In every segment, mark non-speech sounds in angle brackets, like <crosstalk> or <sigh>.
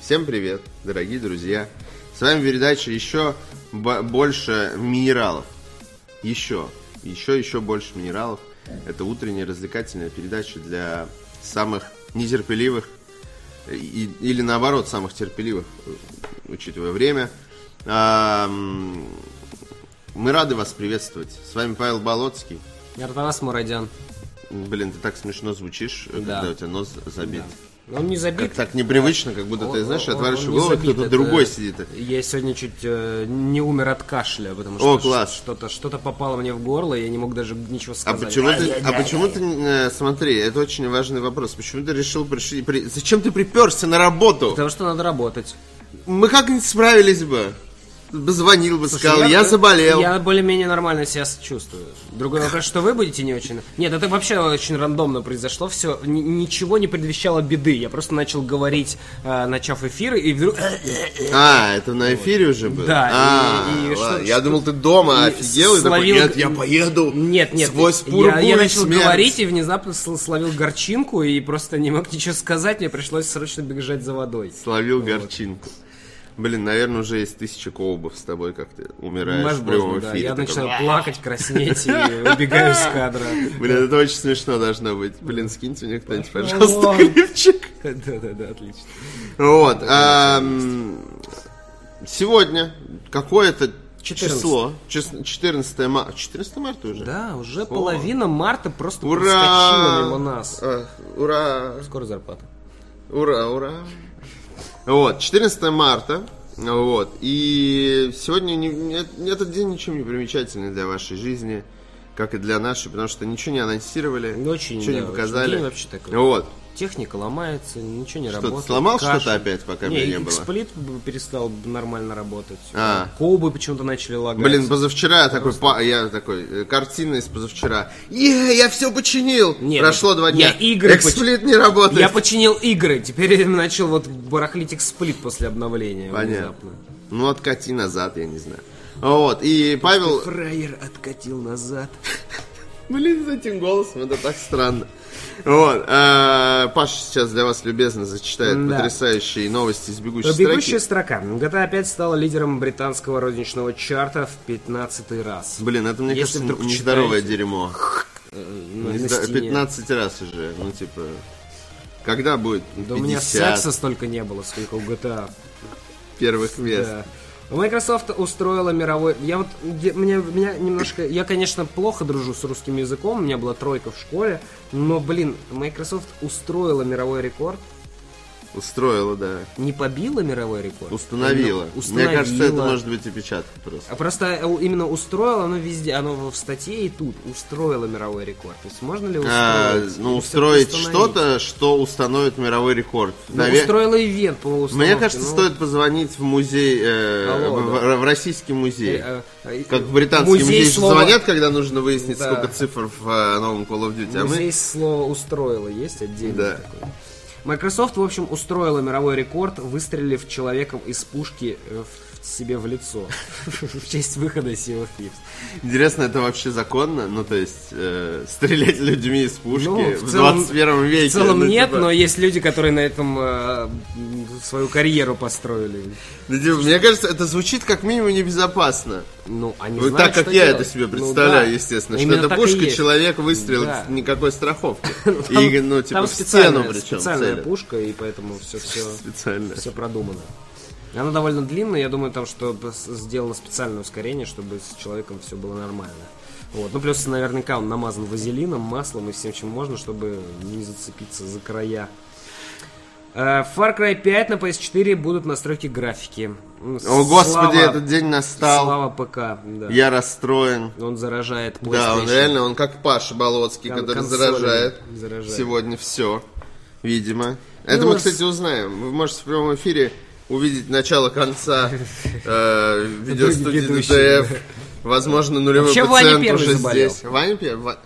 Всем привет, дорогие друзья. С вами передача еще бо- больше минералов. Еще, еще, еще больше минералов. Это утренняя развлекательная передача для самых нетерпеливых и- или наоборот самых терпеливых, учитывая время. А, Мы рады вас приветствовать. С вами Павел Болоцкий. Артанас Мурадян. Блин, ты так смешно звучишь, Да. когда у тебя нос забит. Он не забит. Как так непривычно, как будто ты, Он- знаешь, он- отворачиваешь он голову, кто-то это- другой сидит. Я сегодня чуть э, не умер от кашля, потому что О, класс. что-то что-то попало мне в горло, я не мог даже ничего А сказать. почему ты, а почему ты, э, смотри, это очень важный вопрос. Почему ты решил пришли, при- зачем ты приперся на работу? Потому что надо работать. Мы как-нибудь справились бы. Бы Звонил бы, сказал, я, Я- заболел. Я более-менее нормально себя чувствую. Другой вопрос, что вы будете не очень... Нет, это вообще очень рандомно произошло. Все, ничего не предвещало беды. Я просто начал говорить, э, начав эфир, и вдруг... А, это на эфире уже было? Да, и- А, и ладно. что- Я что- думал, ты дома и офигел и такой, нет, я поеду Нет, нет, сквозь я, я и начал смерть». говорить и внезапно сл- словил горчинку и просто не мог ничего сказать, мне пришлось срочно бежать за водой. Словил горчинку. Блин, наверное, уже есть тысяча коубов с тобой, как ты умираешь в Возможно, прямом да. эфире. Я такой, начинаю плакать, краснеть и убегаю из кадра. Блин, это очень смешно должно быть. Блин, скиньте мне кто-нибудь, пожалуйста, клипчик. Да-да-да, отлично. Вот. Сегодня какое-то 14. число. чис- 14 марта. 14 марта уже? Да, уже половина марта просто Ура! проскочила мимо нас. А, Ура! Скоро зарплата. Ура, ура! Вот, 14 марта. Вот. И сегодня не- этот день ничем не примечательный для вашей жизни, как и для нашей, потому что ничего не анонсировали, Очень, ничего да, не очень показали. день вообще такой. Вот. Техника ломается, ничего не Что, работает. сломал что-то опять, пока не, меня не было? Xsplit перестал нормально работать. А. Коубы почему-то начали лагать. Блин, позавчера я такой, па- я такой, э, картина из позавчера. Е, я все починил! Нет, Прошло два дня. я игры поч- Эксплит не работает. Я починил игры, теперь я начал вот барахлить Xsplit после обновления. Понятно. внезапно. Ну, откати назад, я не знаю. Вот, и Павел... Фраер откатил назад. <laughs> Блин, с этим голосом это так странно. Вот, э, Паша сейчас для вас любезно зачитает Да. потрясающие новости из бегущей Бегущая строки. строка. GTA опять стала лидером британского розничного чарта в 15 раз. Блин, это, мне Если кажется, нездоровое читаете, дерьмо. Ну, Не на зда- стене. 15 раз уже, ну, типа... Когда будет Да у меня 50 секса столько не было, сколько у GTA. первых мест? Да. Microsoft устроила мировой... Я вот... Мне, меня немножко... Я, конечно, плохо дружу с русским языком, у меня была тройка в школе, но, блин, Microsoft устроила мировой рекорд. Устроила, да. Не побила мировой рекорд. Установила. Именно установила. Мне кажется, это может быть и печатка просто. А просто э, именно устроила, оно везде, оно в статье и тут устроила мировой рекорд. То есть можно ли устроить? А, ну, устроить что-то, что установит мировой рекорд. Ну, Наве- устроила ивент по установке. Мне кажется, ну, стоит позвонить в музей, э, Алло, в, да. в российский музей. э, э, Как в британский музей, музей слова- звонят, когда нужно выяснить, Да. сколько цифр в э, новом Call of Duty. А Музей мы... слова устроила есть отдельно Да. такой. Microsoft, в общем, устроила мировой рекорд, выстрелив человеком из пушки э, в себе в лицо <laughs> в честь выхода Sea of Thieves. Интересно, это вообще законно? Ну, то есть, э, стрелять людьми из пушки Ну, в в, целом- 21 веке. В целом ну, нет, типа, но есть люди, которые на этом э, свою карьеру построили. ну, типа, мне кажется, это звучит как минимум небезопасно. Ну, они Вот знают, так, как я делать. это себе Ну, представляю, да. естественно. Именно что это пушка, человек выстрелил, Да. никакой страховки. <laughs> Там- и, ну, типа, там в стену причем специальная целят. пушка, и поэтому все, все, все продумано. Она довольно длинная, я думаю, там что сделано специальное ускорение, чтобы с человеком все было нормально. Вот. Ну, плюс наверняка он намазан вазелином, маслом и всем, чем можно, чтобы не зацепиться за края. Э, Far Cry 5 на PS4 будут настройки графики. О, господи, слава- этот день настал. Слава ПК, да. Я расстроен. Он заражает Да, он PlayStation. реально, он как Паша Болоцкий, Кон- который заражает, заражает. сегодня все, видимо. Это Ну, мы, кстати, узнаем. Вы можете в прямом эфире увидеть начало конца <laughs> э, видеостудии ДТФ. Возможно, нулевой Вообще, Ваня пациент первый уже заболел. здесь. Ваня первый? Ва-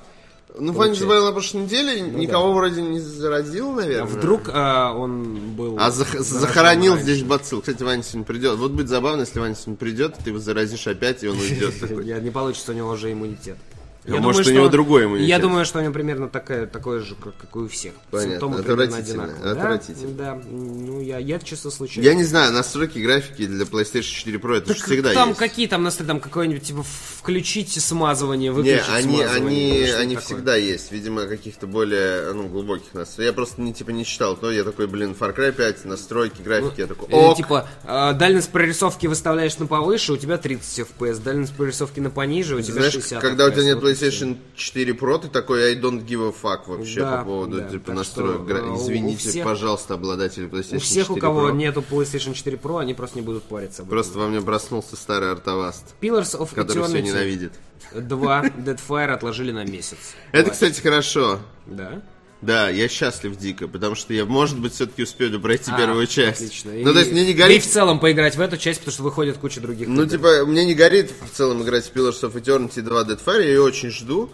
Ну, Ваня заболел на прошлой неделе, никого вроде не заразил, А наверное. вдруг а, он был... А зах- захоронил раньше? здесь бацилл. Кстати, Ваня сегодня придет. Вот будет забавно, если Ваня сегодня придет, ты его заразишь опять, и он уйдет <laughs> Не получится у него уже иммунитет. А может, у него другой иммунитет. Я думаю, что у него примерно такая, такое же, как, как и у всех. Понятно. Симптомы Отвратительно, одинаковые. отвратительно. Да, да. Ну, я, я чисто случайно. Я не знаю, настройки графики для PlayStation 4 Pro это же Так всегда там есть. какие там настройки, там какое-нибудь, типа, включить смазывание, Не, выключить они, смазывание. они, или они такое. всегда есть. Видимо, каких-то более ну, глубоких настроек. Я просто не, типа, не читал. То я такой, блин, Far Cry 5, настройки, графики. я такой, Или, ок. типа, э, дальность прорисовки выставляешь на повыше, у тебя 30 FPS, дальность прорисовки на пониже, у тебя Знаешь, 60 когда у тебя FPS. нет. PlayStation 4 Pro, ты такой, I don't give a fuck вообще Да, по поводу да, типа настроек. что, э, Извините, всех- пожалуйста, обладатели PlayStation 4 У всех, у кого Pro. нету PlayStation 4 Pro, они просто не будут париться. Просто во мне проснулся старый артоваст, Pillars of который все Eternity ненавидит. 2 Deadfire отложили на месяц. Это, кстати, хорошо. Да? Да, я счастлив дико, потому что я, может быть, все-таки успею пройти А, первую часть. Отлично. Ну, то есть мне не И горит... в целом поиграть в эту часть, потому что выходит куча других Ну, игр. типа, мне не горит в целом играть в Pillars of Eternity 2 Deadfire, я ее очень жду.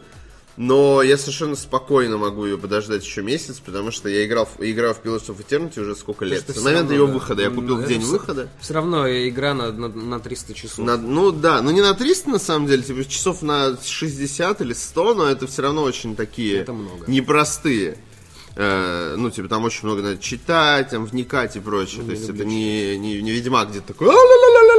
Но я совершенно спокойно могу ее подождать еще месяц, потому что я играл, в- играл в Pillars of Eternity уже сколько лет. С момента да. выхода. Я купил Ну, в это день всё- выхода. Все равно игра на, на, на 300 часов. На- ну да, ну не на 300 на самом деле, типа часов на 60 или 100, но это все равно очень такие Это много. непростые. Э, ну, типа, там очень много надо читать, там, вникать и прочее. То есть это не, не, не Ведьмак где-то такой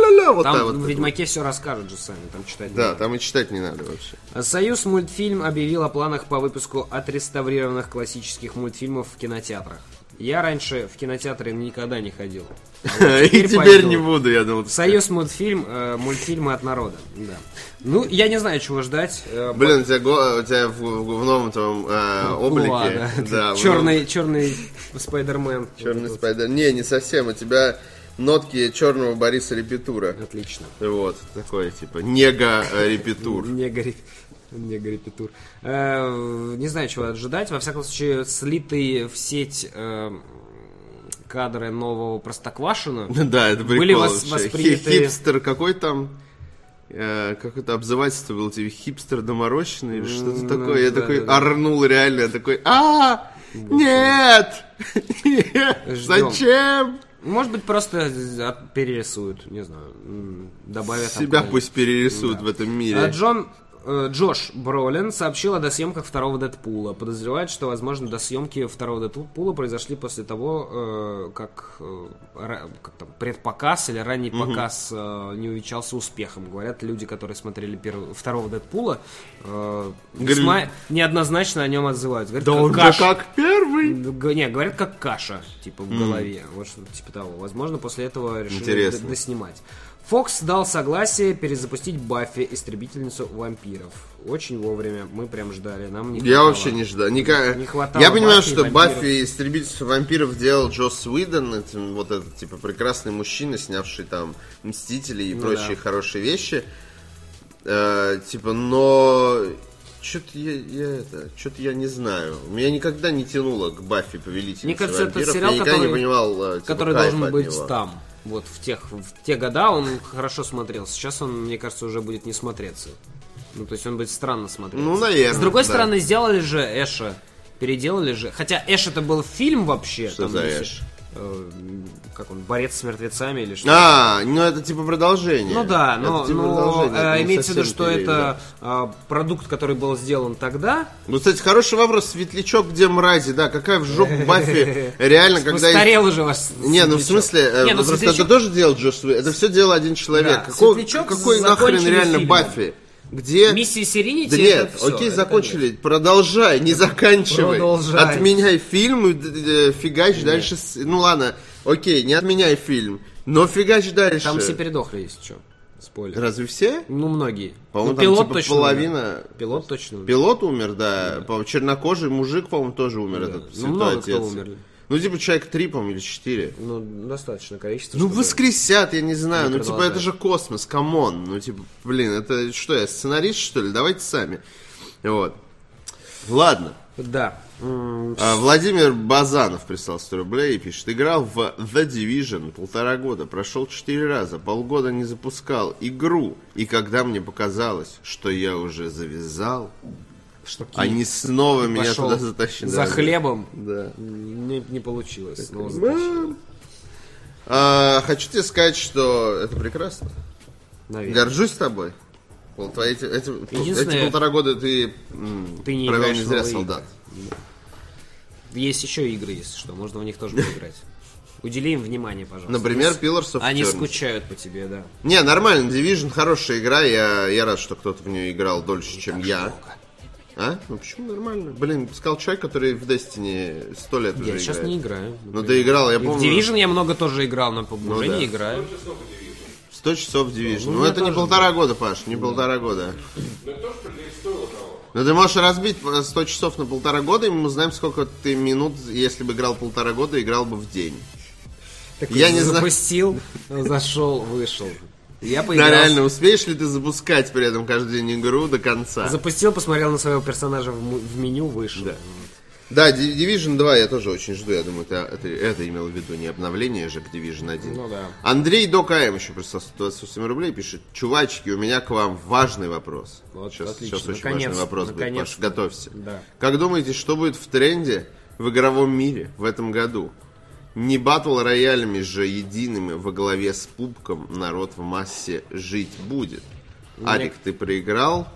«А-ля-ля-ля-ля-ля», вот Там вот. в Ведьмаке все расскажут же сами, там читать не Да, надо. там и читать не надо вообще. Союз мультфильм объявил о планах по выпуску отреставрированных классических мультфильмов в кинотеатрах. Я раньше в кинотеатры никогда не ходил. <laughs> А вот И теперь пойду. не буду, я думал. Союз мультфильм, э, мультфильмы от народа. Да. Ну, я не знаю, чего ждать. Э, Блин, у тебя, го- у тебя в, в- в новом твоем э, облике. ладно. <laughs> Да, черный, черный Спайдермен. Черный Вот спайдер. Не, не совсем. У тебя нотки черного Бориса Репетура. Отлично. Вот, такой, типа, нега э, репетур. Не горит. <laughs> Не горит и тур. Э, Не знаю, чего ожидать. Во всяком случае, слитые в сеть э, кадры нового Простоквашина. <laughs> Да, это прикол Были вос- восприняты- Хи- Хипстер какой там? э, Какое-то обзывательство было тебе хипстер доморощенный или что-то М, такое. Я да, такой да, орнул реально, я такой, а, нет, <laughs> нет, зачем? Может быть, просто перерисуют, не знаю, добавят. Себя пусть перерисуют в этом А мире. Джон э, Джош Бролин сообщил о досъемках второго Дэдпула. Подозревает, что, возможно, досъемки второго Дэдпула произошли после того, э, как, э, как там, предпоказ или ранний показ э, не увенчался успехом. Говорят люди, которые смотрели первого, второго Дэдпула, э, весьма неоднозначно о нем отзываются. Говорят, Да как он каша. как первый. Не, говорят, как каша, типа, в голове. Вот что-то типа того. Возможно, после этого решили доснимать. Фокс дал согласие перезапустить Баффи, истребительницу вампиров. Очень вовремя. Мы прям ждали. Нам не Я хватало. вообще не ждал. Ника- Не хватало Я понимаю, Баффи что вампиров. Баффи истребительство вампиров делал Джос Уидон, это вот этот типа прекрасный мужчина, снявший там Мстители и Ну прочие да. хорошие вещи. Э, типа, но что-то я, я это, что-то я не знаю. Меня никогда не тянуло к Баффи повелительнице Мне кажется, это вампиров. сериал, я никогда который- не понимал, э, типа, который должен быть него. там. Вот в тех, в те года он хорошо смотрел. Сейчас он, мне кажется, уже будет не смотреться. Ну, то есть он будет странно смотреться. Ну, наверное, С другой да. стороны, сделали же Эша. Переделали же. Хотя Эш это был фильм вообще. Что там, за Эш? Э, как он, борец с мертвецами или что? А, ну это типа продолжение. Ну да, Это но, типа но, продолжение, э, это имеется в виду, что перед, да. это а, продукт, который был сделан тогда. Ну, кстати, хороший вопрос. Светлячок, где мрази? Да, какая в жопу Баффи реально, когда... Постарел уже ваш Не, ну в смысле, э, ну это тоже делал Уидон. Это все делал один человек. Какой нахрен реально. Баффи? Где... Миссия Серенити Да нет, всё, окей, закончили. Продолжай, не заканчивай. Продолжай. Отменяй фильм и д- фигач дальше. Ну ладно, окей, не отменяй фильм. Но фигач дальше. Там все передохли, если что. Спойлер. Разве все? Ну, многие. По-моему, ну, там пилот типа точно половина- умер. Пилот точно умер. Пилот умер, да. По- Чернокожий мужик, по-моему, тоже умер. Этот Ну, святой много отец. кто умерли. Ну, типа, человек три, по-моему, или четыре. Ну, достаточно количество. Ну, воскресят, я не знаю. Не ну, типа, это же космос, come on. Ну, типа, блин, это что, я сценарист, что ли? Давайте сами. Вот. Ладно. Да. А, Владимир Базанов прислал 100 рублей и пишет. Играл в The Division полтора года, прошел четыре раза, полгода не запускал игру. И когда мне показалось, что я уже завязал, они снова меня туда затащили. За хлебом. Да. Не, не получилось. снова затащили. А, хочу тебе сказать, что это прекрасно. Наверное. Горжусь тобой. Пол- твои эти, эти, эти полтора года ты, Ты не провел не зря солдат. Есть еще игры, если что, можно в них тоже поиграть. Удели им внимание, пожалуйста. Например, Pillars of Они Eternity. скучают по тебе, да. Не, нормально, Division хорошая игра, я, я рад, что кто-то в нее играл дольше, чем я. А? Ну почему нормально? Блин, сказал человек, который в Destiny сто лет уже Я сейчас играет. не играю. Ну ты играл, я И в помню. Division я много тоже играл, но уже да. не играю. 100 часов Division. Ну, Ну, это не полтора года, Паш, не полтора года. Ну ты можешь разбить 100 часов на полтора года, и мы узнаем, сколько ты минут, если бы играл полтора года, играл бы в день. Так Я не знаю. запустил, <laughs> зашел, вышел. Я Да, поиграл. реально, успеешь ли ты запускать при этом каждый день игру до конца? Запустил, посмотрел на своего персонажа в, в меню, вышел. Да. Да, Di- Division 2 я тоже очень жду. Я думаю, это, это, это имел в виду не обновление же к Division 1. Ну да. Андрей Докаем еще прислал 28 рублей, пишет, чувачки, у меня к вам важный вопрос. Вот, сейчас, отлично. сейчас очень Наконец-то, важный вопрос будет, Паш, готовься. Да. Как думаете, что будет в тренде в игровом мире в этом году? Не батл роялями же едиными во главе с пупком народ в массе жить будет. Арик, ты проиграл?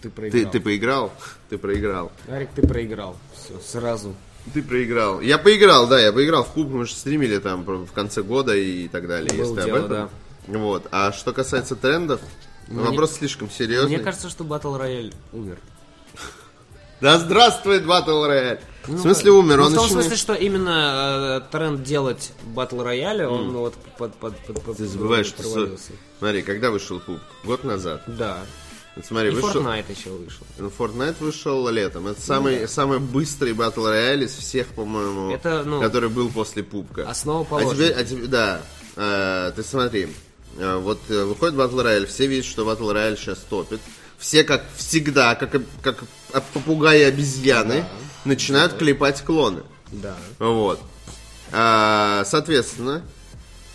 Ты Ты, проиграл. ты поиграл? Ты проиграл. Арик, ты проиграл. Все, сразу. Ты проиграл. Я поиграл, да, я поиграл в клуб, мы же стримили там в конце года и так далее, Было если дело, об этом. Вот. А что касается трендов, вопрос слишком серьезный. Мне кажется, что Battle Royale умер. Да здравствует Battle Royale! Ну, в смысле умер? Ну, он в том еще смысле, не- что именно э, тренд делать Royale, он вот под, под, под, под- Ты забываешь, что... провалился. Смотри, когда вышел клуб? Год назад. Да. Вот смотри, И вышел... Fortnite еще вышел. Ну, Fortnite вышел летом. Это самый, самый быстрый Battle Royale из всех, по-моему, Это, ну, который был после пупка. основа А положена. теперь, а теперь- да, Э, ты смотри, Э, вот э, выходит Battle Royale, все видят, что Battle Royale сейчас топит. Все, как всегда, как, как попугаи и обезьяны, начинают клепать клоны. Да. Вот. А, соответственно,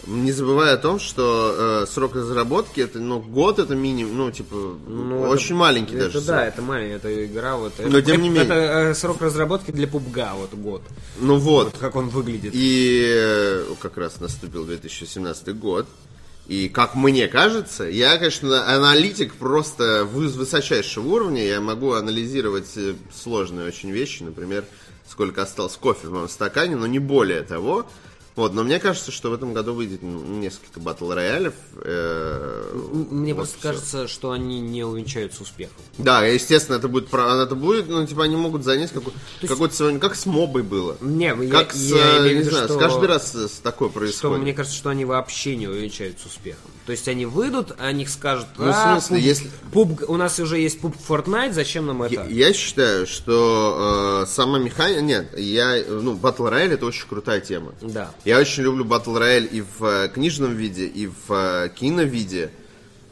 не забывая о том, что э, срок разработки это, ну, год это минимум, ну, типа, Ну, очень это- маленький это даже. да, срок. это маленькая это игра. Вот, Но это, тем не это- менее. это, э, срок разработки для пубга, вот год. Ну вот. Как он выглядит. И э, как раз наступил 2017 год. И как мне кажется, я, конечно, аналитик просто вы- высочайшего уровня. Я могу анализировать э, сложные очень вещи, например, сколько осталось кофе в моем стакане, но не более того. Вот, но мне кажется, что в этом году выйдет несколько батл роялев. э, Мне вот просто всё. кажется, что они не увенчаются успехом. Да, естественно, это будет, это будет, ну, типа, они могут занять какой- есть- какой-то сегодня, как с мобой было. Не, я- как с, я э, имею в не виду, знаю, что- каждый раз с, с такое Что происходит. мне кажется, что они вообще не увенчаются успехом. То есть они выйдут, о них скажут, Ну, в «А, смысле, пуб- если- пубг- у нас уже есть пуб Fortnite, зачем нам это? Я, я считаю, что э, сама механика... Нет, я... Ну, Battle Royale это очень крутая тема. Да. Я очень люблю Battle Royale и в э, книжном виде, и в э, киновиде.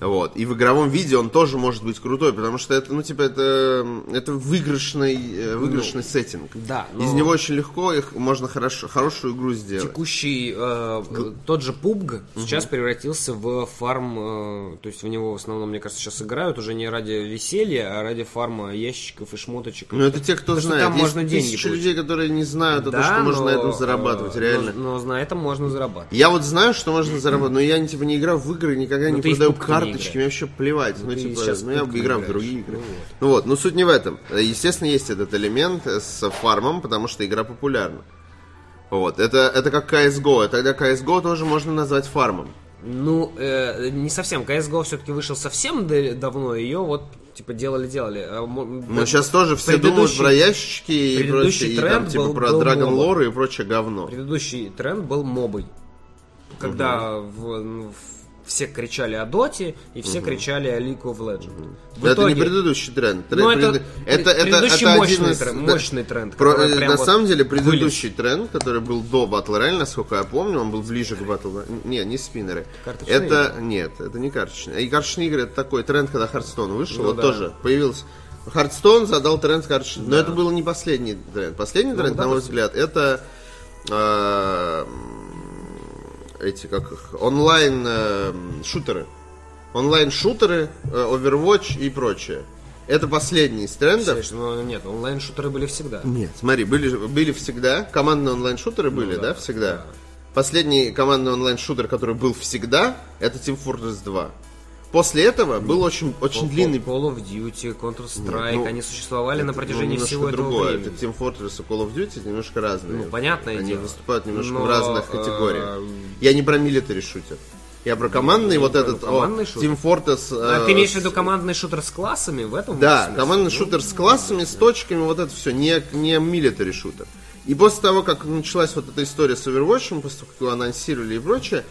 Вот. И в игровом виде он тоже может быть крутой, потому что это, ну, типа, это, это выигрышный, э, выигрышный сеттинг. да, но- Из него очень легко их можно хорошо, хорошую игру сделать. Текущий э, тот же PUBG сейчас превратился в фарм, э, то есть в него в основном, мне кажется, сейчас играют уже не ради веселья, а ради фарма ящиков и шмоточек. Ну, это те, кто Потому что знает. там Есть можно деньги тысячи получить. людей, которые не знают о том, что можно на этом зарабатывать, э, реально. Но, но на этом можно зарабатывать. Я вот знаю, что можно заработать, но я типа не играю в игры, никогда Ну, не продаю не карточки, мне вообще плевать. Ну, ты типа, сейчас ну, я в играю в другие игры. Ну, вот. Ну вот, но суть не в этом. Естественно, есть этот элемент с фармом, потому что игра популярна. Вот, это, это как CSGO, тогда CSGO тоже можно назвать фармом. Ну, э, не совсем. CSGO все-таки вышел совсем давно, ее вот типа делали-делали. А Но сейчас тоже все думают про ящики и прочее, и там типа был- про был Dragon. Lore и прочее говно. Предыдущий тренд был мобой. Когда в- ну, в- все кричали о Доте и все кричали о League of Legends. В это не предыдущий тренд. Ну, Трен- это, это, это, предыдущий это мощный, из- тренд, да. мощный тренд. Про- э, на вот самом деле, вылез. предыдущий тренд, который был до Battle Royale, насколько я помню, он был ближе к Battle Royale. Не, не спиннеры. Карточные это, нет, это не карточные. И карточные игры, это такой тренд, когда Hearthstone вышел, Ну вот да. тоже появился. Hearthstone задал тренд карточный. Но это был не последний тренд. Последний Ну, тренд, да, на мой взгляд, это э, эти как их, онлайн э, шутеры. Онлайн шутеры, э, Overwatch и прочее. Это последний из трендов. Ну, нет, онлайн-шутеры были всегда. Нет, смотри, были, были всегда, командные онлайн-шутеры были, да, да, всегда. Последний командный онлайн-шутер, который был всегда, это Team Fortress 2. После этого был очень, очень длинный... Call of Duty, Counter-Strike, Ну, они существовали на Это, протяжении немножко всего этого другое. времени. Это Team Fortress и Call of Duty немножко разные. Ну, понятное Они дело. выступают немножко Но, в разных э, категориях. Я не про милитари шутер. Я про командный вот про этот о, командный шутер. Team Fortress. А э, ты имеешь в виду командный шутер с классами в этом Да, смысле? командный шутер с классами, с точками, вот это все, не, не милитари шутер. И после того, как началась вот эта история с Overwatch, после того, как его анонсировали и прочее,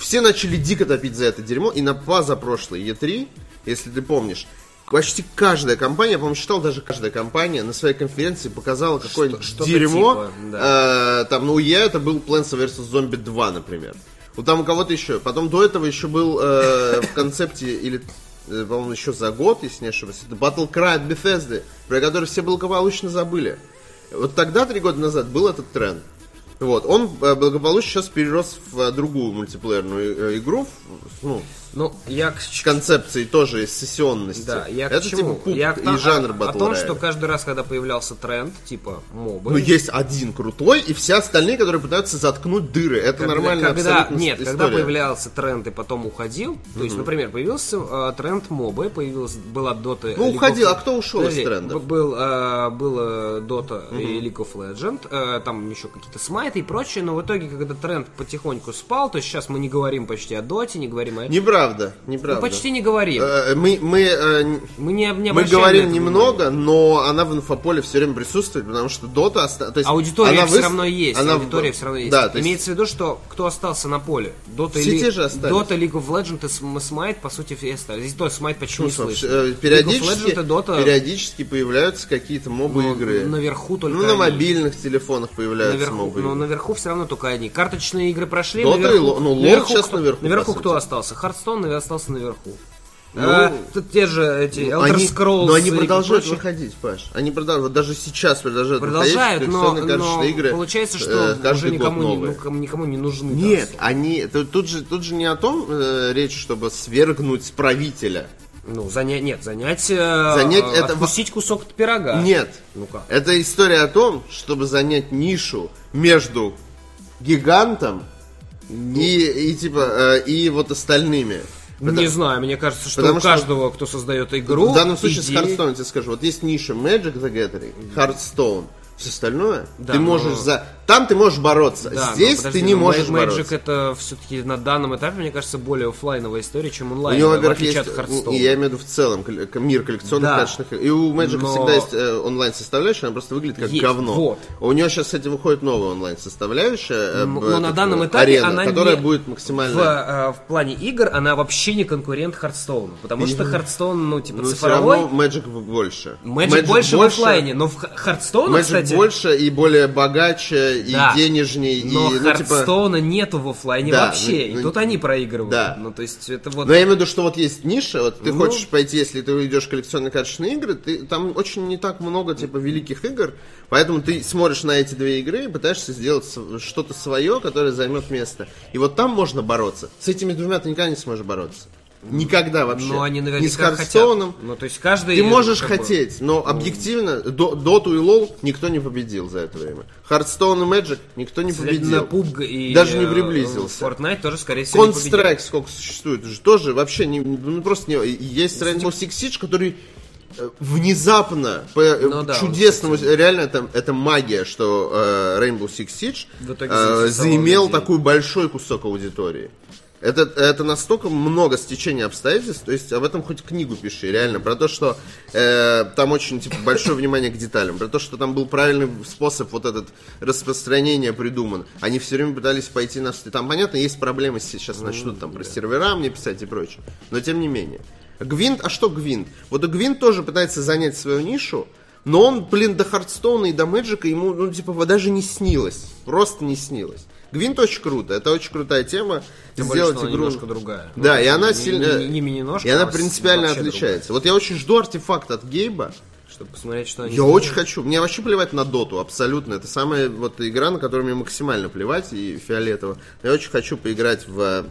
все начали дико топить за это дерьмо, и на позапрошлой E3, если ты помнишь, почти каждая компания, я, по-моему, считал, даже каждая компания на своей конференции показала какое-нибудь что-то дерьмо. типа, Э, там, ну, я это был Plants vs. Zombie 2, например. Вот там у кого-то еще. Потом до этого еще был э, в концепте, или, э, по-моему, еще за год, если не ошибаюсь, это Battle Cry от Bethesda, про который все благополучно забыли. Вот тогда, три года назад, был этот тренд. Вот, он э, благополучно сейчас перерос в э, другую мультиплеерную э, игру, ну, Ну, я к с концепцией тоже из сессионности. Да, я к это чему? типа пуп я к и жанр Battle о том, что каждый раз, когда появлялся тренд, типа мобы, Ну, есть один крутой, и все остальные, которые пытаются заткнуть дыры. Это когда, нормально когда- абсолютно нет, история. когда появлялся тренд и потом уходил, то есть, например, появился э, тренд мобы, появилась была Dota. Ну, уходил, of- а кто ушел из Подожди, трендов? б- Был, э, было Dota и League of Legends, э, там еще какие-то смайты и прочее, но в итоге, когда тренд потихоньку спал, то есть сейчас мы не говорим почти о Доте, не говорим о... Неправда, Ну, неправда. почти не говорим. Э, Мы, мы, э, мы не, не мы говорим немного, но она в инфополе все время присутствует, потому что Дота... оста- То есть Аудитория она все выс- равно есть. она аудитория все равно есть. Да, есть Имеется в виду, что кто остался на поле? Dota Все и те же остались. Dota, League of Legends и Sm- Smite, по сути, все остались. Здесь тоже Smite почти не Слушай, слышно. э, периодически, Legends Dota периодически появляются какие-то мобы ну, игры. наверху только Ну, на мобильных телефонах появляются Наверху, мобы но игры. Наверху все равно только одни. Карточные игры прошли, и наверху, Lo- ну, наверху сейчас кто, наверху, наверху кто остался? Хардстоун остался наверху. Ну, А, тут те же эти Elder Они, Scrolls. но они и продолжают выходить, Паш. Они продолжают, даже сейчас продолжают, Продолжают, выходить но, но игры. получается, что э, уже никому не, ну, кому- никому не нужны. Нет, они тут, тут же тут же не о том э, речь, чтобы свергнуть правителя. Ну, занять, нет, занять, э, Занять э, это откусить кусок пирога. Нет. Ну как? Это история о том, чтобы занять нишу между гигантом и, и типа и и вот остальными. Ну, Не знаю, мне кажется, что Потому у что- каждого, кто создает игру, в данном случае идеи- с Hearthstone я тебе скажу. Вот есть ниша Magic the Gathering, Hearthstone. Все остальное, Да, ты но- можешь за... Там ты можешь бороться. Да, Здесь подожди, ты не можешь Magic бороться. это все-таки на данном этапе, мне кажется, более оффлайновая история, чем У онлайн. него, в во-первых, есть, от я имею в виду в целом мир коллекционных Да. карточных. И у Magic Но- всегда есть э, онлайн составляющая, она просто выглядит как Есть, говно. вот. У нее сейчас, кстати, выходит новая онлайн составляющая, э, Но- б- но на данном э, этапе арена, она которая не- будет В, максимально. э, в плане игр она вообще не конкурент Hearthstone. Потому что Hearthstone, ну, типа, Но все цифровой. равно Magic больше. Magic, больше в оффлайне, но в Х- Hearthstone, Magic кстати, больше и более богаче, и Да. денежней, но и, ну, типа... Нету в оффлайне Да, вообще. ну, и ну, тут они проигрывают. да. Ну, то есть, это вот... Но я имею в виду, что вот есть ниша, вот ты Ну. хочешь пойти, если ты идешь в коллекционные карточные игры, ты, там очень не так много, типа, великих игр, поэтому ты смотришь на эти две игры и пытаешься сделать что-то свое, которое займет место. И вот там можно бороться. С этими двумя ты никогда не сможешь бороться. Никогда вообще. Но они Не с наверняка Hearthstone ом. хотят. Ну, то есть, каждый... Ты можешь бы, хотеть, но объективно До- Доту и Лол никто не победил за это время. Hearthstone и Magic никто не победил. PUBG и Даже не э, приблизился. Fortnite тоже, скорее всего. Counter-Strike сколько существует, уже тоже вообще не, ну, просто не, есть Rainbow Six Siege, который э, внезапно по э, Ну да, чудесному реально это, это магия что э, Rainbow Six Siege э, заимел такой большой кусок аудитории это, это настолько много стечения обстоятельств, то есть об этом хоть книгу пиши, реально, про то, что э, там очень типа, большое внимание к деталям, про то, что там был правильный способ вот этот распространения придуман. Они все время пытались пойти на... Там, понятно, есть проблемы, сейчас начнут там про сервера мне писать и прочее, но тем не менее. Гвинт, а что Гвинт? Вот Гвинт тоже пытается занять свою нишу, но он, блин, до Хардстоуна и до Мэджика ему, ну, типа, даже не снилось. Просто не снилось. Гвинт очень круто, это очень крутая тема. Тем более, сделать она игру... немножко другая. Ну, Да, то и она не- сильно... не- не- не немножко, и она а принципиально отличается. Вот я очень жду артефакт от Гейба. Чтобы посмотреть, что они Я очень хочу. Мне вообще плевать на доту, абсолютно. Это самая вот игра, на которую мне максимально плевать, и фиолетово. Я очень хочу поиграть в э,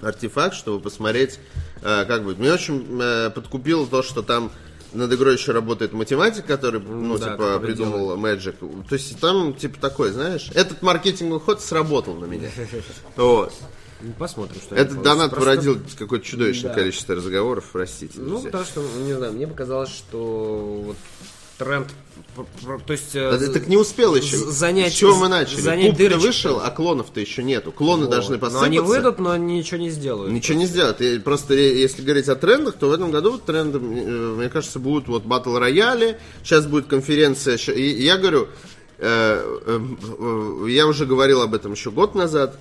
артефакт, чтобы посмотреть, э, как будет. Мне очень э, подкупило то, что там над игрой еще работает математик, который, ну, да, типа, придумал Magic. То есть там, типа, такой, знаешь, этот маркетинговый ход сработал на меня. Вот. Ну, Посмотрим, что Этот донат Просто- породил какое-то чудовищное Да. количество разговоров, простите. Ну, потому что, не знаю, мне показалось, что вот тренд, то есть... э, Да ты так не успел еще. занять- С чего мы начали? занять дырочку. вышел, а клонов-то еще нету. Клоны вот. должны Но посыпаться. они выйдут, но ничего не сделают. Ничего не сделают. И просто ре- если говорить о трендах, то в этом году трендом, э, мне кажется, будут вот батл рояли. Сейчас будет конференция. И я говорю, э, э, э, я уже говорил об этом еще год назад,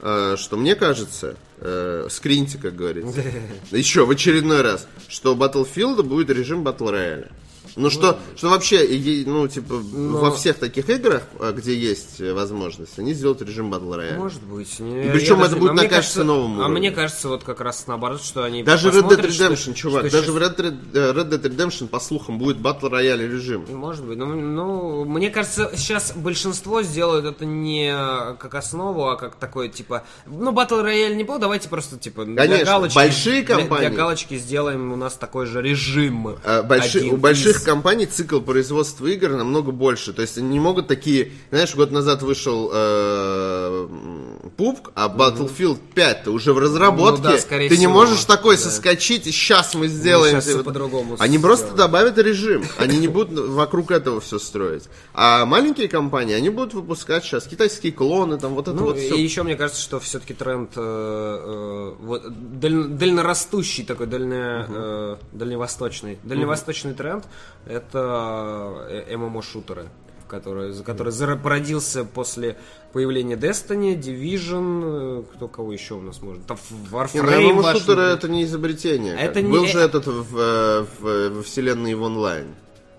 э, что мне кажется, э, скриньте, как говорится, <laughs> еще в очередной раз, что у Battlefield будет режим батл рояля. Ну что, что вообще, ну типа во всех таких играх, э, где есть э, возможность, они сделают режим батл рояля. Может быть. И причем это будет на качестве новому А уровню. мне кажется, вот как раз наоборот, что они Даже Red Dead посмотрят, что- Redemption, чувак, что даже щас- в Red Dead, э, Red Dead Redemption, по слухам, будет батл рояль режим. Может быть. Ну, ну, мне кажется, сейчас большинство сделают это не как основу, а как такое, типа, ну, батл рояль не было, давайте просто, типа, для Конечно, галочки, большие для- компании. Для, галочки сделаем у нас такой же режим. А больши- у больших из. компаний цикл производства игр намного больше. То есть они не могут такие... Знаешь, год назад вышел э, PUBG, а Battlefield 5 то уже в разработке. Ну да, скорее Ты не всего, можешь такой да. соскочить, и сейчас мы сделаем... всё Вот. по-другому Они просто сделаем. добавят режим. <laughs> Они не будут вокруг этого все строить. А маленькие компании, они будут выпускать сейчас китайские клоны, там вот это Ну, вот все. и еще мне кажется, что все-таки тренд э, э, вот, даль- дальнорастущий такой, дальне, э, дальневосточный. Дальневосточный тренд это э, ММО-шутеры, который зара- породился после появления Destiny, Division, э, кто кого еще у нас может? Там Не, ну, Warframe. ваш- шутеры это не изобретение. Это как. не- Был же этот в, э, в, во вселенной в онлайн.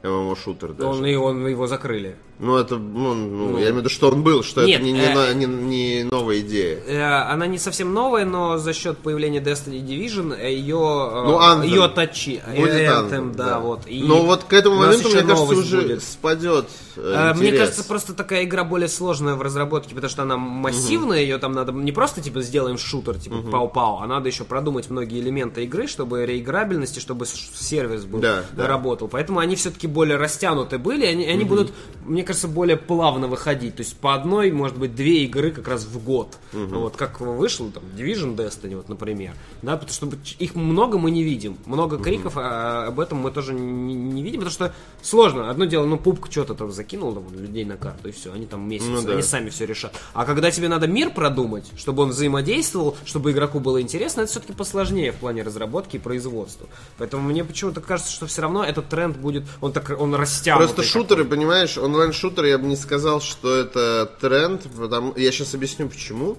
ММО-шутер даже. Он, и он, его закрыли. Ну, это, ну, ну, я имею в виду, что он был, что Нет, это не, не, э, не- не новая идея. Э, Она не совсем новая, но за счет появления Destiny Division э, ее, Ну, Anthem. ее точи, Будет Anthem, Anthem, да, вот. И Но вот к этому моменту, мне кажется, уже будет. спадет э, Э, Мне интерес. кажется, просто такая игра более сложная в разработке, потому что она массивная, ее там надо не просто типа сделаем шутер, типа пау-пау, а надо еще продумать многие элементы игры, чтобы реиграбельности, чтобы сервис был, Да, да. работал. Поэтому они все-таки более растянуты были, они, они будут, мне кажется, более плавно выходить. То есть по одной, может быть, две игры как раз в год. Вот как вышло там Division Destiny, вот, например. Да, потому что их много мы не видим. Много криков, а об этом мы тоже не, не видим, потому что сложно. Одно дело, ну, пупка что-то там закинул там, людей на карту, и все, они там месяц, Ну да. они сами все решат. А когда тебе надо мир продумать, чтобы он взаимодействовал, чтобы игроку было интересно, это все-таки посложнее в плане разработки и производства. Поэтому мне почему-то кажется, что все равно этот тренд будет, он так, он растянутый. Просто шутеры, понимаешь, онлайн-шутеры, я бы не сказал, что это тренд, потому... я сейчас объясню почему.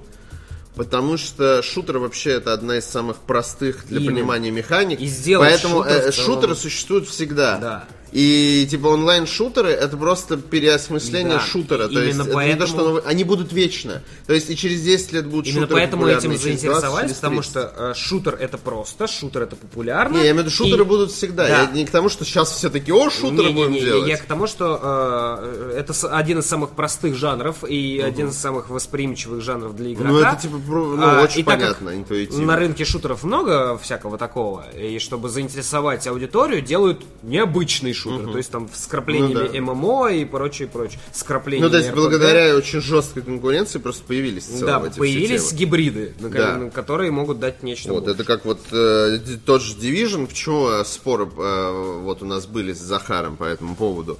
Потому что шутер вообще это одна из самых простых для Именно. понимания механик. И Поэтому шутер э, шутеры существуют всегда. Да. И типа онлайн-шутеры это просто переосмысление Да. шутера. То есть это не то, поэтому- что оно- они будут вечно. То есть и через 10 лет будут Именно шутеры поэтому этим и через 20, заинтересовались, потому 30. что э, шутер это просто, шутер это популярно. Не, я имею в виду, шутеры И- будут всегда. Да. Я не к тому, что сейчас все таки о, шутеры Не-не-не, будем делать. Я к тому, что э, это один из самых простых жанров и один из самых восприимчивых жанров для игрока. Ну, это типа ну, А, очень и так понятно, интуитивно. На рынке шутеров много всякого такого, и чтобы заинтересовать аудиторию, делают необычный шутер, то есть там с вкраплениями Ну да. ММО и прочее, прочее. С Ну, то есть, RPG. благодаря очень жесткой конкуренции просто появились в Да, появились гибриды, Да. которые могут дать нечто Вот, большее. это как вот э, тот же Division, почему э, споры э, вот у нас были с Захаром по этому поводу.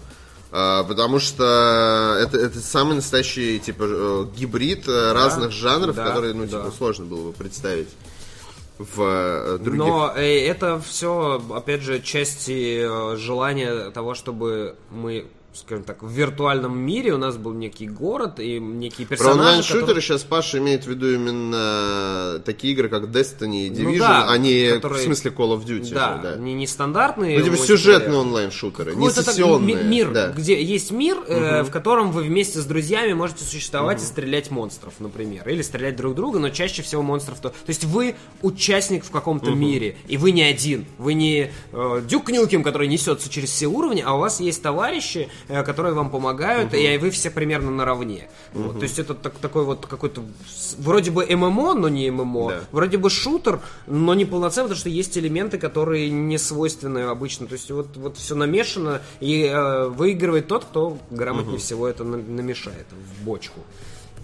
А, потому что это, это самый настоящий типа э, гибрид э, разных жанров, да, которые, ну, да. типа, сложно было бы представить в э, других. Но э, это все, опять же, части э, желания того, чтобы мы, скажем так, в виртуальном мире у нас был некий город и некие Про персонажи, онлайн-шутеры которые- сейчас Паша имеет в виду именно такие игры, как Destiny и Division, Ну да, а не которые- в смысле Call of Duty. Да, да. Не, не стандартные. Ну, типа сюжетные онлайн-шутеры, не так сессионные. ми- мир, да. где есть мир, э, в котором вы вместе с друзьями можете существовать и стрелять монстров, например, или стрелять друг друга, но чаще всего монстров то. То есть вы участник в каком-то мире, и вы не один, вы не э, Дюк Нюкем, который несется через все уровни, а у вас есть товарищи, э, которые вам помогают, и вы все примерно наравне. Вот, то есть это так- такой вот какой-то вроде бы ММО, но не ММО, Да. вроде бы шутер, но не полноценный, потому что есть элементы, которые не свойственны обычно. То есть вот, вот все намешано, и э, выигрывает тот, кто грамотнее всего это на- намешает в бочку.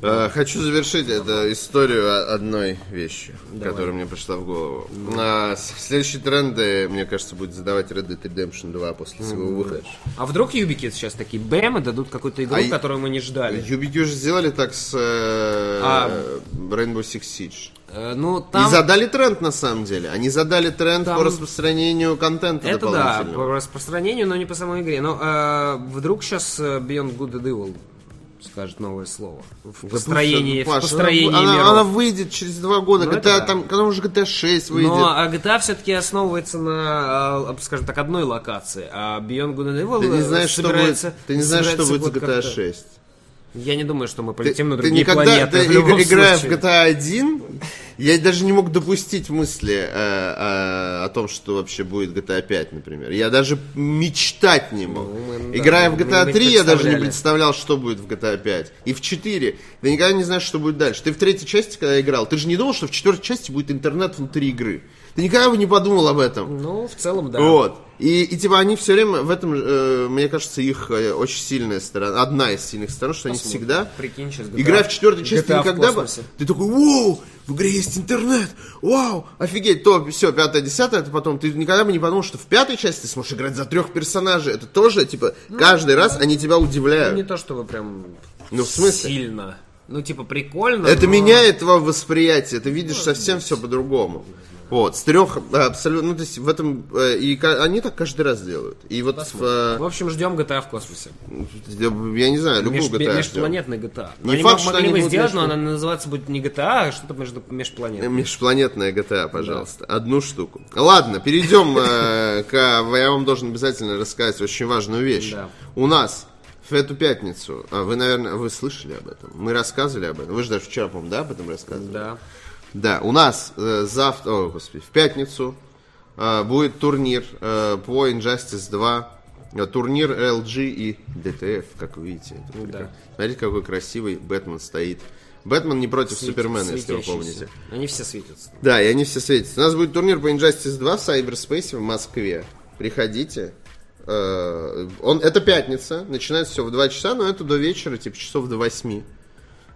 Э, Хочу завершить эту историю одной вещью, которая мне пришла в голову. А, с- Следующие тренды, мне кажется, будет задавать Red Dead Redemption 2 после своего выхода. А вдруг Юбики сейчас такие бэм и дадут какую-то игру, А и- которую мы не ждали? Юбики уже сделали так с э, А. Rainbow Six Siege. Э, ну, И там... задали тренд на самом деле. Они задали тренд Там- по распространению контента Это да, по распространению, но не по самой игре. Но э, вдруг сейчас Beyond Good and Evil скажет новое слово. В Да построении, пусть, в построении она, миров. она выйдет через два года. Ну, GTA, это да. там, когда уже GTA 6 выйдет. Но а GTA все-таки основывается на, скажем так, одной локации, а Beyond Good and Evil Ты не знаешь, что будет, ты не знаешь, что будет с GTA как-то- 6. Я не думаю, что мы Ты, полетим на ты другие никогда, планеты. ты, в любом иг- играя случае. в GTA 1, я даже не мог допустить мысли э, э, о том, что вообще будет GTA 5, например. Я даже мечтать не мог. Ну, мы, да, Играя в мы GTA не 3, я даже не представлял, что будет в GTA 5. И в 4. Ты никогда не знаешь, что будет дальше. Ты в третьей части, когда играл, ты же не думал, что в четвертой части будет интернет внутри игры. Ты никогда бы не подумал об этом. Ну, в целом, да. Вот. И, и типа они все время в этом, э, мне кажется, их э, очень сильная сторона, одна из сильных сторон, что они всегда, Прикинь, сейчас GTA играя в четвертой части, GTA никогда бы, ты такой, вау, в игре есть интернет, вау, офигеть, то все, пятое, десятое, это потом, ты никогда бы не подумал, что в пятой части ты сможешь играть за трех персонажей, это тоже, типа, каждый раз они тебя Ну, удивляют. не то, чтобы прям Ну, в смысле? сильно. Ну, типа, прикольно. Это но- меняет твое восприятие, ты видишь совсем все по-другому. Вот, с трех абсолютно, ну, то есть в этом, э, и они так каждый раз делают. И вот в, э, В общем, ждем GTA в космосе. Я не знаю, любую Меж- GTA. межпланетный GTA. Не Они факт, мог- что могли они бы сделать, но межплан- она называться будет не GTA, а что-то между межпланетным. Межпланетная GTA, пожалуйста. Одну штуку. Ладно, перейдем э, к... Я вам должен обязательно рассказать очень важную вещь. Да. У нас в эту пятницу, а вы, наверное, вы слышали об этом? Мы рассказывали об этом. Вы же даже вчера, по-моему, да, об этом рассказывали? Да. Да, у нас э, завтра, о, господи, в пятницу э, будет турнир э, по Injustice 2. Э, Турнир LG и DTF, как вы видите. Это Ну да. Смотрите, какой красивый Бэтмен стоит. Бэтмен не против Свет- Супермена, если вы помните. Они все светятся. Да, и они все светятся. У нас будет турнир по Injustice 2 в Cyberspace в Москве. Приходите. Э, Он, это пятница, начинается все в 2 часа, но это до вечера, типа часов до 8.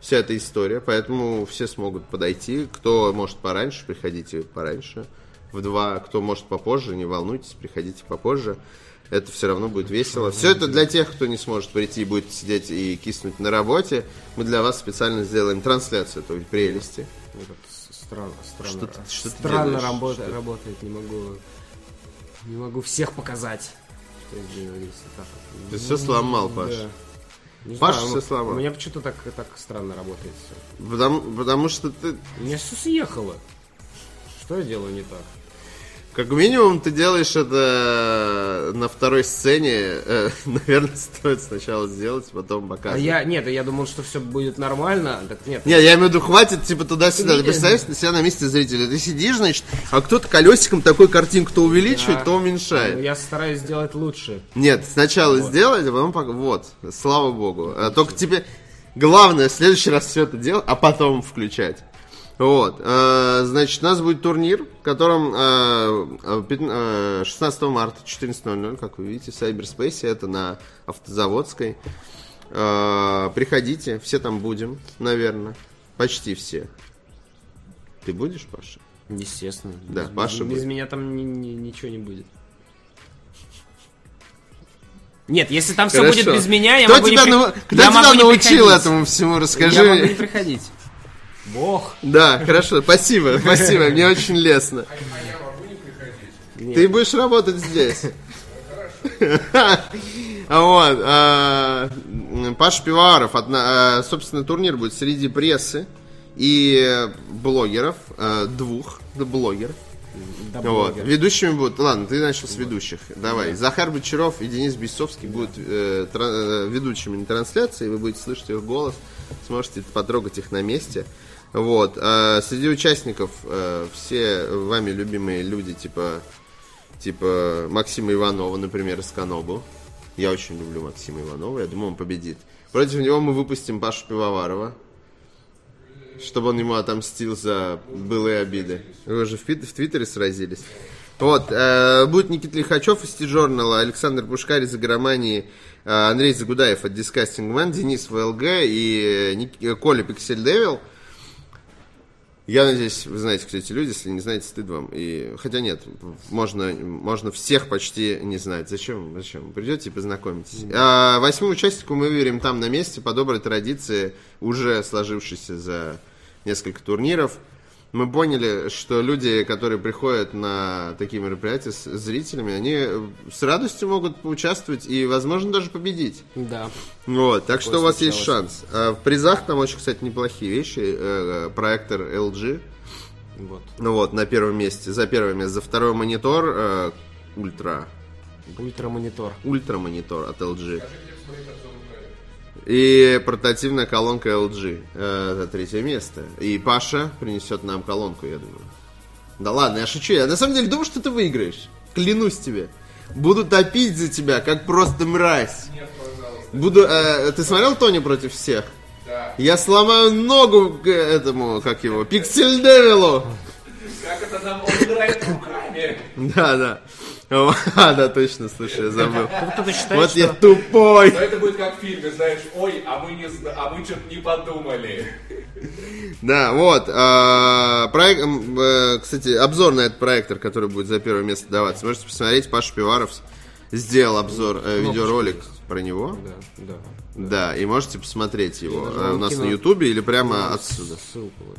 Вся эта история, поэтому все смогут подойти. Кто может пораньше, приходите пораньше. В 2, кто может попозже, не волнуйтесь, приходите попозже. Это все равно будет весело. Все это для тех, кто не сможет прийти и будет сидеть и киснуть на работе. Мы для вас специально сделаем трансляцию этой прелести. Странно, странно. Что ты- что ты странно делаешь? работает, Что? работает. Не могу, не могу всех показать. Что я делаю, если так. Ты все сломал, Паш. Да. Не Паша знаю, всё у- сломал. У меня почему-то так, так странно работает все. Потому, потому что ты, У меня все съехало. Что я делаю не так? Как минимум, ты делаешь это на второй сцене. Э, <laughs> наверное, стоит сначала сделать, потом А показывать. я, нет, я думал, что все будет нормально. Так нет. Не, я имею в виду, хватит, типа, туда-сюда. Ты представляешь себя на месте зрителя. Ты сидишь, значит, а кто-то колесиком такой картинку то увеличивает, Да. то Ну, уменьшает. Я стараюсь сделать лучше. Нет, сначала сделать, а потом вот, слава богу. А только тебе главное в следующий раз все это делать, а потом включать. Вот, э, значит, у нас будет турнир, в котором э, э, пят- э, 16 марта 14.00, как вы видите, в Cyberspace, это на Автозаводской. Приходите, все там будем, наверное, почти все. Ты будешь, Паша? Естественно. Да, без, Паша без будет. меня там ни- ни- ничего не будет. Нет, если там все Хорошо. будет без меня, я кто могу тебя, не, нау- кто я тебя могу научил этому всему? Расскажи. Я могу не приходить. Бог. Да, хорошо, спасибо, спасибо, мне очень лестно. Ты будешь работать здесь. А Вот, а, Паша Пивоваров, одна- а, собственно, турнир будет среди прессы и блогеров, двух блогеров. Да, Вот. Ведущими будут, ладно, ты начал с ведущих. Давай. Захар Бочаров и Денис Бесовский будут э, тра- э, ведущими на трансляции, вы будете слышать их голос, сможете потрогать их на месте. Вот. А среди участников э, все вами любимые люди, типа, типа Максима Иванова, например, из Канобу. Я очень люблю Максима Иванова, я думаю, он победит. Против него мы выпустим Пашу Пивоварова, чтобы он ему отомстил за былые обиды. Вы уже в, в Твиттере сразились. Вот, э, будет Никита Лихачев из T-Journal, Александр Пушкарь из игромании, э, Андрей Загудаев от Disgusting Man, Денис ВЛГ и э, э, Коля Пиксель Девил. Я надеюсь, вы знаете, кто эти люди, если не знаете, стыд вам. И, хотя нет, можно, можно всех почти не знать. Зачем? Зачем? Придете и познакомитесь. А, восьмому участнику мы выберем там на месте, по доброй традиции, уже сложившейся за несколько турниров. Мы поняли, что люди, которые приходят на такие мероприятия с зрителями, они с радостью могут поучаствовать и, возможно, даже победить. Да. Вот, так что у вас есть шанс. А в призах там очень, кстати, неплохие вещи. Э, Проектор LG, Вот. ну вот, на первом месте, за первое место. За второй монитор э, Ультра, Ультрамонитор. Ультра монитор от LG. И портативная колонка LG э, за третье место. И Паша принесет нам колонку, я думаю. Да ладно, я шучу. Я на самом деле думаю, что ты выиграешь. Клянусь тебе. Буду топить за тебя, как просто мразь. Буду. э, ты смотрел Тони против всех? Да. Я сломаю ногу к этому, как его, Пиксель Девилу. Как это нам он руками? Да, да. А, да, точно, слушай, я забыл. Вот я тупой. Но это будет как в фильме, знаешь, ой, а мы не а мы что-то не подумали. Да, вот. а, проект, э, кстати, обзор на этот проектор, который будет за первое место даваться. Можете посмотреть. Паша Пиваров сделал обзор, э, видеоролик про него. Да, да. Да, и можете посмотреть его э, у нас на Ютубе или прямо отсюда.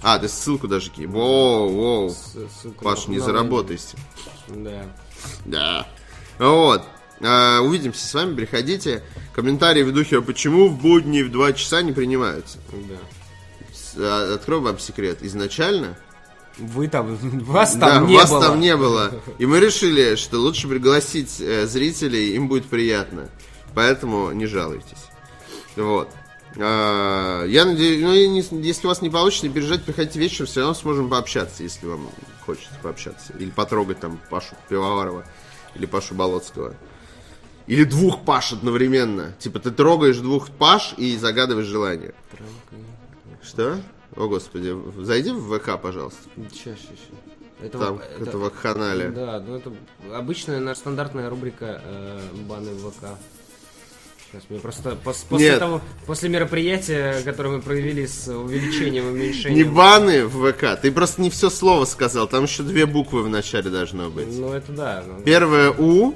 А, ты ссылку даже кинь. Воу, воу. С- ссылку Паш, на- не заработайся. Да. Да. Вот. А, увидимся с вами, приходите. Комментарии в духе, а почему в будни в 2 часа не принимаются? Да. А, Открою вам секрет. Изначально Вы там, <laughs> вас да, там не вас было. там не было. <laughs> И мы решили, что лучше пригласить э, зрителей, им будет приятно. Поэтому не жалуйтесь. Вот. А, я надеюсь, ну, если у вас не получится, не переживайте, приходите вечером, все равно сможем пообщаться, если вам хочется пообщаться. Или потрогать там Пашу Пивоварова, или Пашу Болоцкого. Или двух Паш одновременно. Типа ты трогаешь двух Паш и загадываешь желание. Что? О, господи, зайди в ВК, пожалуйста. Сейчас, сейчас, Это, Там, это- это вакханалия. Да, ну это обычная наша стандартная рубрика э, баны в ВК. Мне просто пос- после Нет. того, после мероприятия, которое мы провели с увеличением и Не уменьшением. баны в ВК, ты просто не все слово сказал, там еще две буквы в начале должно быть. Ну это да. ну. Первая У,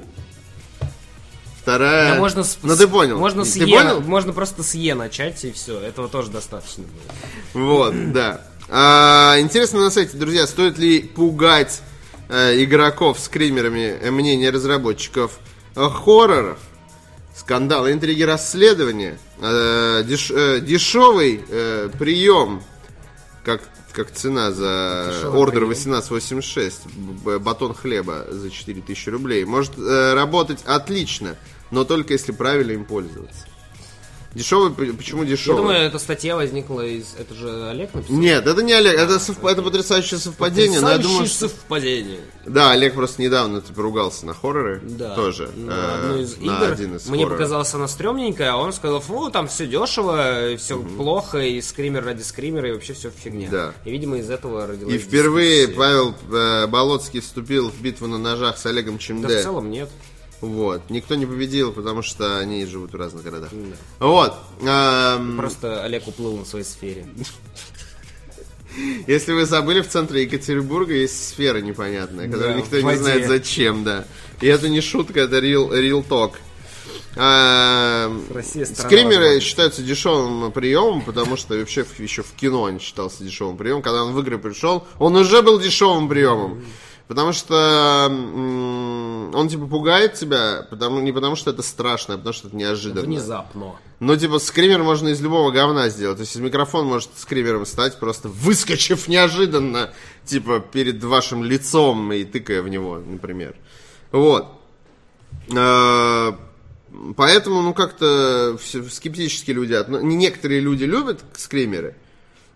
вторая... Да можно с, Ну ты понял. Можно с Ты Е, понял? можно просто с Е начать и все. Этого тоже достаточно было. Вот, <clears throat> да. А, интересно на сайте, друзья, стоит ли пугать э, игроков скримерами э, мнения разработчиков э, хорроров? Скандалы, интриги, расследования, э, деш- э, дешевый э, прием, как, как цена за Дешевый ордер прием. 1886, б- батон хлеба за 4000 рублей, может э, работать отлично, но только если правильно им пользоваться. Дешевый, почему Я дешевый? думаю, эта статья возникла из... Это же Олег написал? Нет, это не Олег, это, совп- это потрясающее совпадение, но я думаю, Потрясающее что... совпадение. Да, Олег просто недавно типа, ругался на хорроры. Да. Тоже. На э, одну из на игр. один из Мне хорроров. показалась она стрёмненькая, а он сказал, фу, там все дешево, все плохо, и скример ради скримера, и вообще все фигня. Да. И, видимо, из этого родилась И впервые дискуссия. Павел э, Болоцкий вступил в битву на ножах с Олегом Да, Чемде. в целом нет. Вот. Никто не победил, потому что они живут в разных городах. Вот. Эм, Просто Олег уплыл на своей сфере. <laughs> Если вы забыли, в центре Екатеринбурга есть сфера непонятная, которую Да, никто не знает зачем, да. И это не шутка, это real, real talk. А, Россия Скримеры возможностей. считаются дешевым приемом, потому что вообще еще в кино он считался дешевым приемом. Когда он в игры пришел, он уже был дешевым приемом. Потому что он типа пугает тебя, потому, не потому что это страшно, а потому что это неожиданно. Внезапно. Ну, типа, скример можно из любого говна сделать. То есть микрофон может скримером стать, просто выскочив неожиданно, типа, перед вашим лицом и тыкая в него, например. Вот. Э, Поэтому, ну, как-то скептически люди... Некоторые люди любят скримеры,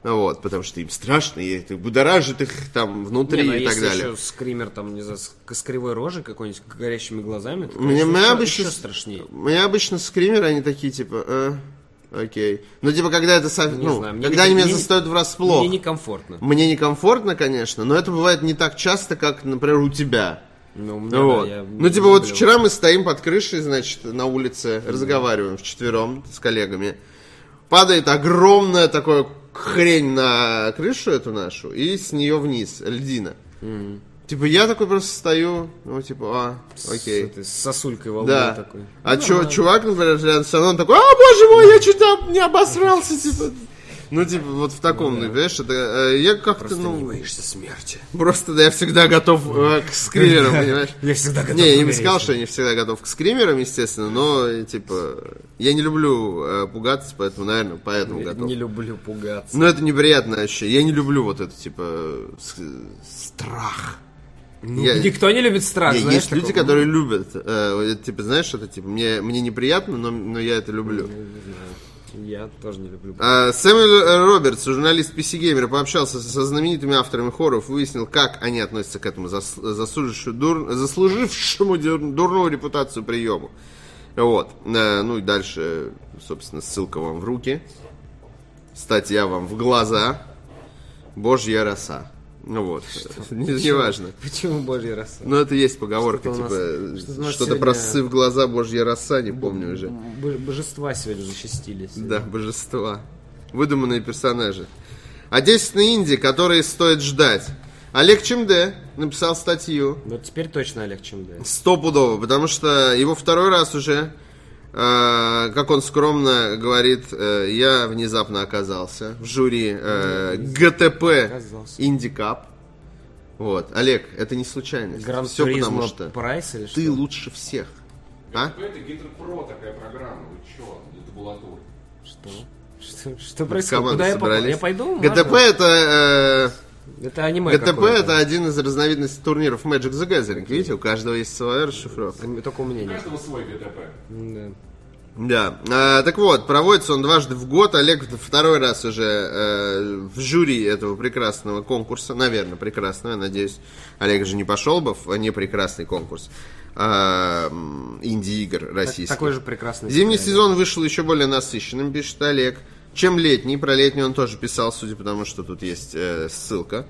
вот, потому что им страшно, и это будоражит их там внутри Не, ну, и так далее. еще скример там, не знаю, с, кривой рожей какой-нибудь, горящими глазами, то, Мне, конечно, еще- обычно, еще страшнее. Мне обычно скримеры, они такие, типа, э, окей. Ну, типа, когда это, со- Не ну, знаю, мне когда не- они меня мне- застают врасплох. Мне некомфортно. Мне некомфортно, конечно, но это бывает не так часто, как, например, у тебя. Ну, у меня, да, Вот. я Ну, типа, вот люблю. вчера мы стоим под крышей, значит, на улице, разговариваем вчетвером с коллегами. Падает огромная такая хрень на крышу эту нашу, и с нее вниз, льдина. Типа, я такой просто стою, ну, типа, а, С окей. этой- С сосулькой во Да. такой. А чё, чувак, например, рядом со мной, он такой, а, боже мой, я что-то не обосрался, типа. Ну, типа, вот в таком, ну, понимаешь, это, э, я как-то, ну, не боишься смерти. просто, да, я всегда готов э, к скримерам, <laughs> понимаешь? Я всегда готов Не, я не сказал, что я не всегда готов к скримерам, естественно, но, э, типа, я не люблю э, пугаться, поэтому, наверное, поэтому Я готов. не люблю пугаться. Но это неприятное ощущение. Я не люблю вот это, типа, страх. Ну, я- Никто не любит страх, Не, знаешь, есть люди, такого. которые любят. э, типа, знаешь, это типа мне, мне неприятно, но, но я это люблю. Я тоже не люблю. А, Сэмюэл Робертс, журналист PC Gamer, пообщался со знаменитыми авторами хорроров, выяснил, как они относятся к этому дур- заслужившему дур- дурную репутацию приему. Вот. Э, Ну и дальше, собственно, ссылка вам в руки. Статья вам в глаза. Божья роса. Ну вот. <laughs> Не- Неважно. Почему божья роса? Ну, это есть поговорка, Что-то типа, что-то про ссы в глаза, божья роса, не помню уже. Божества сегодня зачастились. Да, божества. Выдуманные персонажи. А 10 на Инди, которые стоит ждать. Олег Чемде написал статью. Вот теперь точно Олег Чемде. Стопудово, потому что его второй раз уже, как он скромно говорит, э, я внезапно оказался в жюри э, GTP. Indie Cup. Вот, Олег, это не случайность. Grand Все потому что Прайс или что? ты лучше всех. А? Это Guitar Pro такая программа, вы чё, для табулатуры. Что? Что, что происходит? Куда я попал? Я пойду? GTP Можно? это э, Это аниме GTP какое-то. это один из разновидностей турниров Magic the Gathering. Видите, у каждого есть своя расшифровка. Только у меня У нет. каждого свой ГТП. Да. Да. А, так вот, проводится он дважды в год. Олег второй раз уже э, в жюри этого прекрасного конкурса. Наверное, прекрасного, я надеюсь. Олег же не пошел бы в непрекрасный конкурс. А, инди-игр российских. Такой же прекрасный. Зимний сезон вышел еще более насыщенным, пишет Олег, чем летний. Про летний он тоже писал, судя по тому, что тут есть э, ссылка.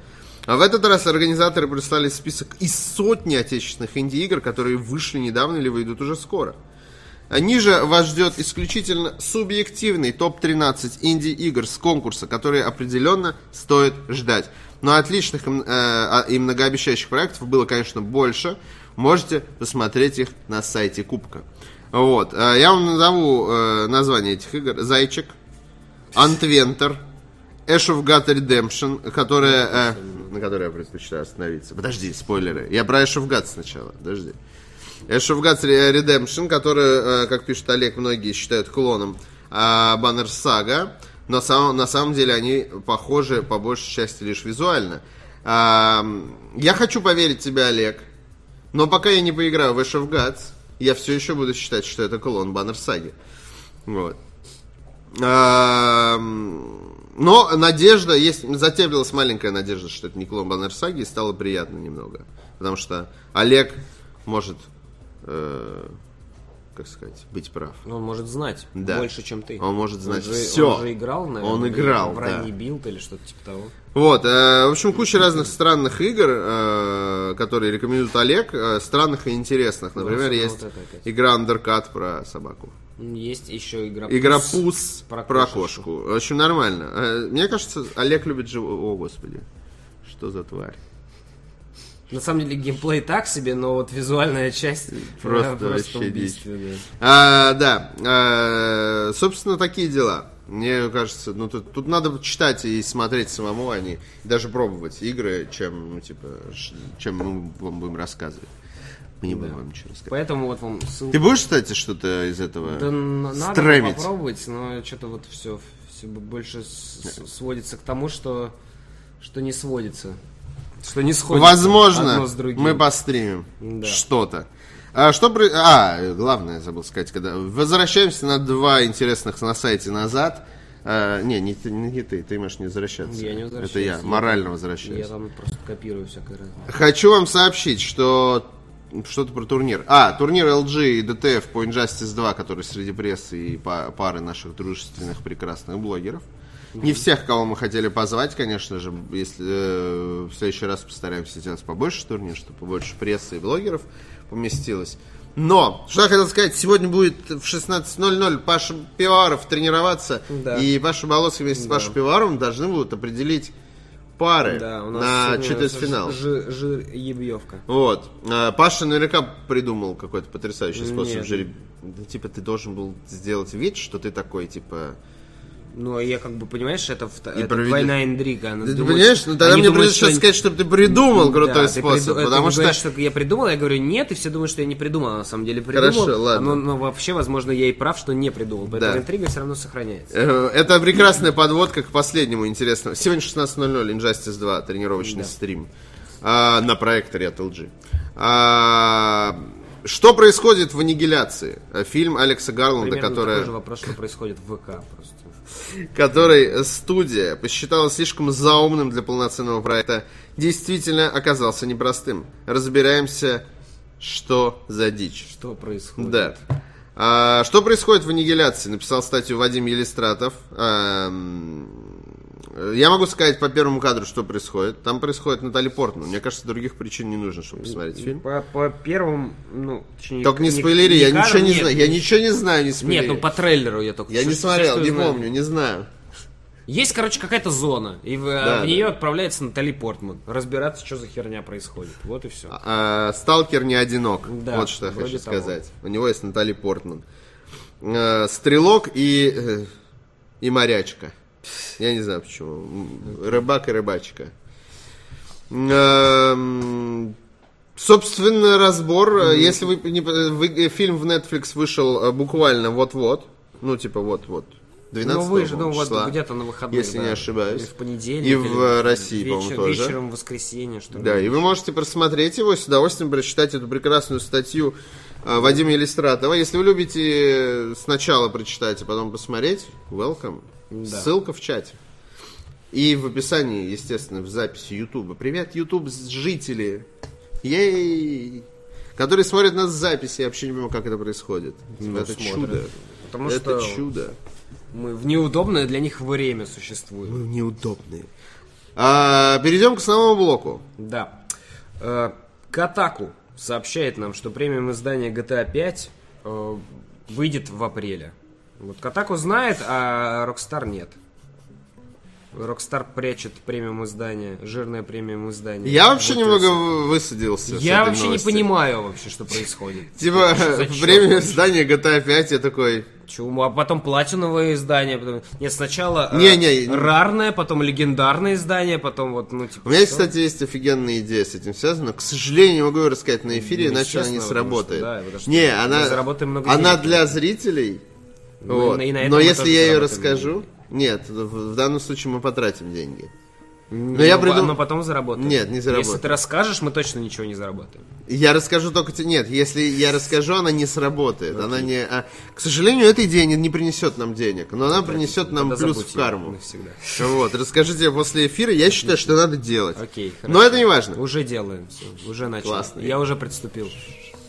А в этот раз организаторы прислали список из сотни отечественных инди-игр, которые вышли недавно или выйдут уже скоро. Ниже вас ждет исключительно субъективный топ-13 инди-игр с конкурса, которые определенно стоит ждать. Но отличных э, а- и многообещающих проектов было, конечно, больше. Можете посмотреть их на сайте Кубка. Вот. Э, Я вам назову э, название этих игр. Зайчик, Антвентер, Ash of God Redemption, которая, э, на которой я предпочитаю остановиться. Подожди, спойлеры. Я про Ash of God сначала. Подожди. Ash of Gods Redemption, который, э, как пишет Олег, многие считают клоном а, Banner Saga, но сам- на самом деле они похожи по большей части лишь визуально. А, Я хочу поверить тебе, Олег, но пока я не поиграю в Ash of Gods, я все еще буду считать, что это клон Banner Saga. Вот. А, Но надежда, есть, затеплилась маленькая надежда, что это не клон Баннер Саги, и стало приятно немного. Потому что Олег может, э, как сказать, быть прав. Он может знать Да. больше, чем ты. Он может знать же, всё. Он же играл, наверное. Он играл, в да. ранний билд или что-то типа того. Вот, э, в общем, куча разных странных игр, э, которые рекомендует Олег, э, странных и интересных. Например, особенно есть вот это опять. игра Undercut про собаку. Есть еще игра Игра Puss. Puss про про, кошечку. кошку. В общем, нормально. Э, Мне кажется, Олег любит живо... О, господи. Что за тварь? На самом деле геймплей так себе, но вот визуальная часть Просто <laughs> э, вообще убийственная. А, да, а, собственно, такие дела. Мне кажется, ну тут, тут надо читать и смотреть самому, а не даже пробовать игры, чем, ну, типа, чем мы вам будем рассказывать. Мы не будем вам ничего рассказывать. Поэтому вот вам ссылка. Ты будешь, кстати, что-то из этого Да н- надо стремить? попробовать, но что-то вот все, все больше с- сводится к тому, что, что не сводится. Что не сходится Возможно, одно с другим. мы постримим Да. что-то. А, что а, главное, забыл сказать, когда возвращаемся на два интересных на сайте назад. А, не, не, ты- не ты, ты можешь не возвращаться. Я не возвращаюсь. Это я, Я- морально Я возвращаюсь. там просто копирую всякое разное. Хочу вам сообщить, что что-то про турнир. А, турнир LG и DTF по Injustice 2, который среди прессы и па- пары наших дружественных прекрасных блогеров. Не всех, кого мы хотели позвать, конечно же. Если э, в следующий раз постараемся сделать побольше турнир, чтобы побольше прессы и блогеров поместилось. Но, что я хотел сказать, сегодня будет в 16.00 Паша Пиваров тренироваться, Да. и Паша Болоцкий вместе с Пашей Пиваровым должны будут определить пары Да, у нас на четвертьфинал. жир, жир ебьевка. Вот. А, Паша наверняка придумал какой-то потрясающий способ Нет. жереб... Да, Типа ты должен был сделать вид, что ты такой, типа... Ну, я как бы, понимаешь, это, это проведет- двойная интрига. Она Ты, думает, понимаешь, ну тогда мне придется сейчас что- сказать, чтобы ты придумал крутой Да, ты способ. приду- потому ты что... говоришь, что я придумал, я говорю нет, и все думают, что я не придумал, а на самом деле придумал. Хорошо, ладно. Но, но вообще, возможно, я и прав, что не придумал. Поэтому Да. интрига все равно сохраняется. Э, Это прекрасная подводка к последнему интересному. Сегодня 16.00 Injustice 2, тренировочный стрим а, на проекторе от LG. А, что происходит в аннигиляции? А, Фильм Алекса Гарланда, Примерно которая... такой же вопрос, что происходит в ВК просто. Который студия посчитала слишком заумным для полноценного проекта, действительно оказался непростым. Разбираемся, что за дичь. Что происходит? Да. А, что происходит в аннигиляции? Написал статью Вадим Елистратов. Ам, я могу сказать по первому кадру, что происходит. Там происходит Натали Портман. Мне кажется, других причин не нужно, чтобы посмотреть фильм. По, по первым, ну, точнее, Только не не- спойлери, не я кадрам, ничего не нет. знаю. Я ничего не знаю, не Нет, спойлери. ну по трейлеру я только... Я всё, не смотрел, что не знаю. помню, не знаю. Есть, короче, какая-то зона, и в, Да, в да. нее отправляется Натали Портман. Разбираться, что за херня происходит. Вот и все. А, Сталкер не одинок. Да, вот что я хочу того. сказать. У него есть Натали Портман. А, Стрелок и, э, и морячка. Я не знаю почему. Рыбак и рыбачка. Эм, Собственно, разбор. Э, Если вы, не, вы- э, фильм в Netflix вышел э, буквально вот-вот, ну типа вот-вот, 12 Ну, вы же, ну, по-моему, вот числа. где-то на выходных. если не да. ошибаюсь. Или в понедельник. И в, э, России, вечер- по-моему, тоже. Вечером в воскресенье, что ли. Да, и вы можете просмотреть его, с удовольствием прочитать эту прекрасную статью Вадима Елистратова. Если вы любите сначала прочитать, а потом посмотреть, welcome. Да. Ссылка в чате. И в описании, естественно, в записи Ютуба. Привет, Ютуб, жители. Ей! Которые смотрят нас в записи, я вообще не понимаю, как это происходит. Ну, это смотрят. чудо. Потому это что чудо. мы в неудобное для них время существуем. Мы неудобные. А, перейдем к основному блоку. Да. Э, Катаку сообщает нам, что премиум издание GTA 5 э, выйдет в апреле. Вот Катаку знает, а Rockstar нет. Rockstar прячет премиум издание, жирное премиум издание. Я вообще Вот немного в- высадился. Я вообще новости. не понимаю вообще, что происходит. <laughs> Типа, Что вообще? издания GTA 5, я такой... Чему? А потом платиновое издание. Потом... Нет, сначала э, Не-не. рарное, потом легендарное издание, потом вот, ну, типа... У меня, всё. кстати, есть офигенная идея с этим связана. К сожалению, не могу ее рассказать на эфире, Ну, иначе она не потому что, сработает. да, что не, она, заработаем много она денег. для зрителей. Ну, Вот. и на этом Но если я ее расскажу... Нет, в, в данном случае мы потратим деньги. Но я придум- Но потом заработаем. Нет, не заработаем. Если ты расскажешь, мы точно ничего не заработаем. Я расскажу только... те- Нет, если я расскажу, она не сработает. Она не... а, К сожалению, эта идея не, не принесет нам денег, но она принесет нам плюс в карму. Навсегда. Вот, расскажите после эфира, я считаю, что надо делать. Окей, Но это не важно. Уже делаем все. Уже начали. Классно. Я уже приступил.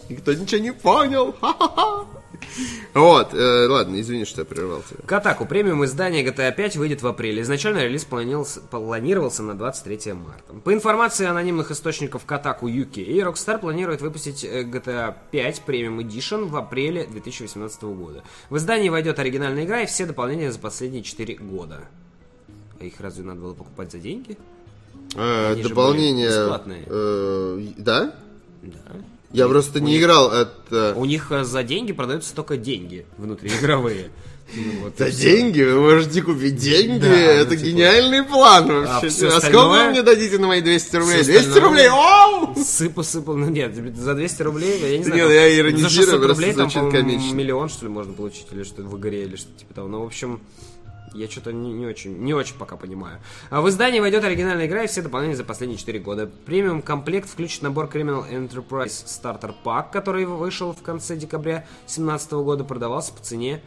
Никто ничего не понял. Ха-ха-ха. <laughs> Вот, э, ладно, извини, что я прервал тебя. Катаку. Премиум издание GTA 5 выйдет в апреле. Изначально релиз планировался, планировался на 23 марта. По информации анонимных источников Катаку UK, Rockstar планирует выпустить GTA 5 Premium Edition в апреле 2018 года. В издании войдет оригинальная игра и все дополнения за последние 4 года. А их разве надо было покупать за деньги? Э, дополнение... э, да? Да. Я просто не играл это... У них э, за деньги продаются только деньги внутриигровые. <laughs> Ну, вот За деньги? Вы можете купить деньги? Да, ну, это типа. гениальный план вообще. А всё А, сколько вы мне дадите на мои 200 рублей? Всё 200 остальное- рублей? Оу! Сыпу, сыпу, ну нет, за 200 рублей, я не знаю. Нет, я иронизирую, За 600 просто рублей там, звучит по-моему, комично. миллион, что ли, можно получить, или что в игре, или что-то типа того. Ну, в общем, я что-то не, не очень, не очень пока понимаю. А в издании войдет оригинальная игра и все дополнения за последние 4 года. Премиум комплект включит набор Criminal Enterprise Starter Pack, который вышел в конце декабря 2017 года, продавался по цене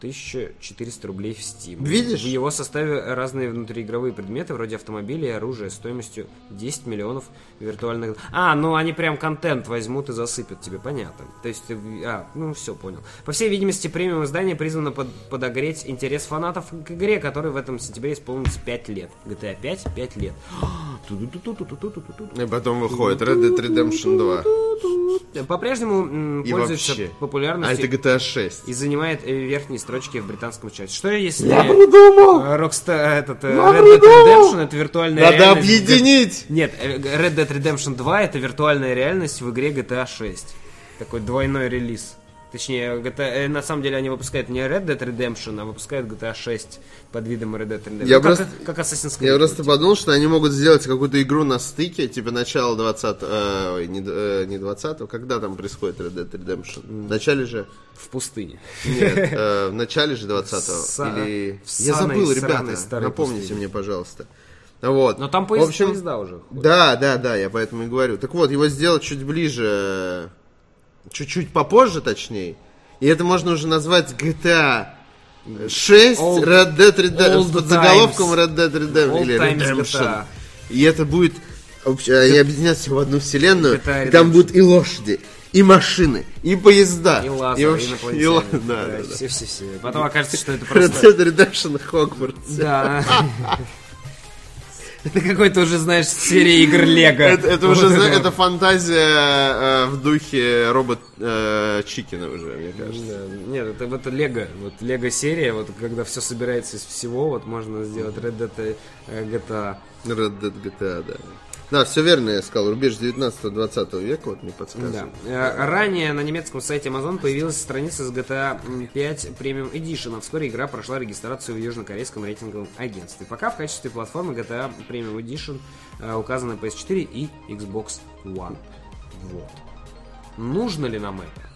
1400 рублей в Steam. Видишь? В его составе разные внутриигровые предметы, вроде автомобилей и оружия, стоимостью 10 миллионов виртуальных... А, ну они прям контент возьмут и засыпят тебе, понятно. То есть, ты... а, ну все, понял. По всей видимости, премиум издание призвано под- подогреть интерес фанатов к игре, которой в этом сентябре исполнится 5 лет. GTA 5, 5 лет. <gasps> И потом выходит Red Dead Redemption 2. По-прежнему пользуется вообще. А популярностью это GTA 6. и занимает э, верхние строчки в британском чате. Что если Я придумал! э, Rockstar, этот, э, Я Red Dead придумал! Redemption это виртуальная Надо реальность. объединить! Нет, э, Red Dead Redemption 2 это виртуальная реальность в игре GTA 6. Такой двойной релиз. Точнее, GTA, э, на самом деле они выпускают не Red Dead Redemption, а выпускают GTA 6 под видом Red Dead Redemption. Я Ну, как, просто- как Assassin's Creed. Я просто типа. подумал, что они могут сделать какую-то игру на стыке, типа начала 20 э, ой, не, э, не 20 когда там происходит Red Dead Redemption? В начале же? В пустыне. Нет, <laughs> э, в начале же 20-го. Са- Или... в Я забыл, ребята, напомните пустыне. мне, пожалуйста. Вот. Но там В поезд, общем, поезда уже. ходят. Да, да, да, я поэтому и говорю. Так вот, его сделать чуть ближе, чуть-чуть попозже, точнее. И это можно уже назвать GTA 6 Old- Red Dead Redemption под заголовком. Red Dead Redemption или Redemption. И это будет вообще, они объединятся в одну вселенную. GTA и там будут и лошади, и машины, и поезда. И лазер, вообще- и и инопланетяне. ла- да, да, да. Все-все-все. Потом окажется, что это Red просто... Dead Redemption Hogwarts. Да. <laughs> Это какой-то уже, знаешь, серия игр Лего. Это, это уже, это фантазия э, в духе робот э, Чикина уже, мне кажется. Да, Нет, это вот Лего, вот Лего серия, вот когда все собирается из всего, вот можно сделать Red Dead э, GTA. Red Dead GTA, да. Да, все верно я сказал. Рубеж 19-20 века, вот мне Да. подсказывает. Э, Ранее на немецком сайте Amazon появилась страница с GTA 5 Premium Edition, а вскоре игра прошла регистрацию в южнокорейском рейтинговом агентстве. Пока в качестве платформы GTA Premium Edition указаны PS4 и Xbox One. Вот. Нужно ли нам это?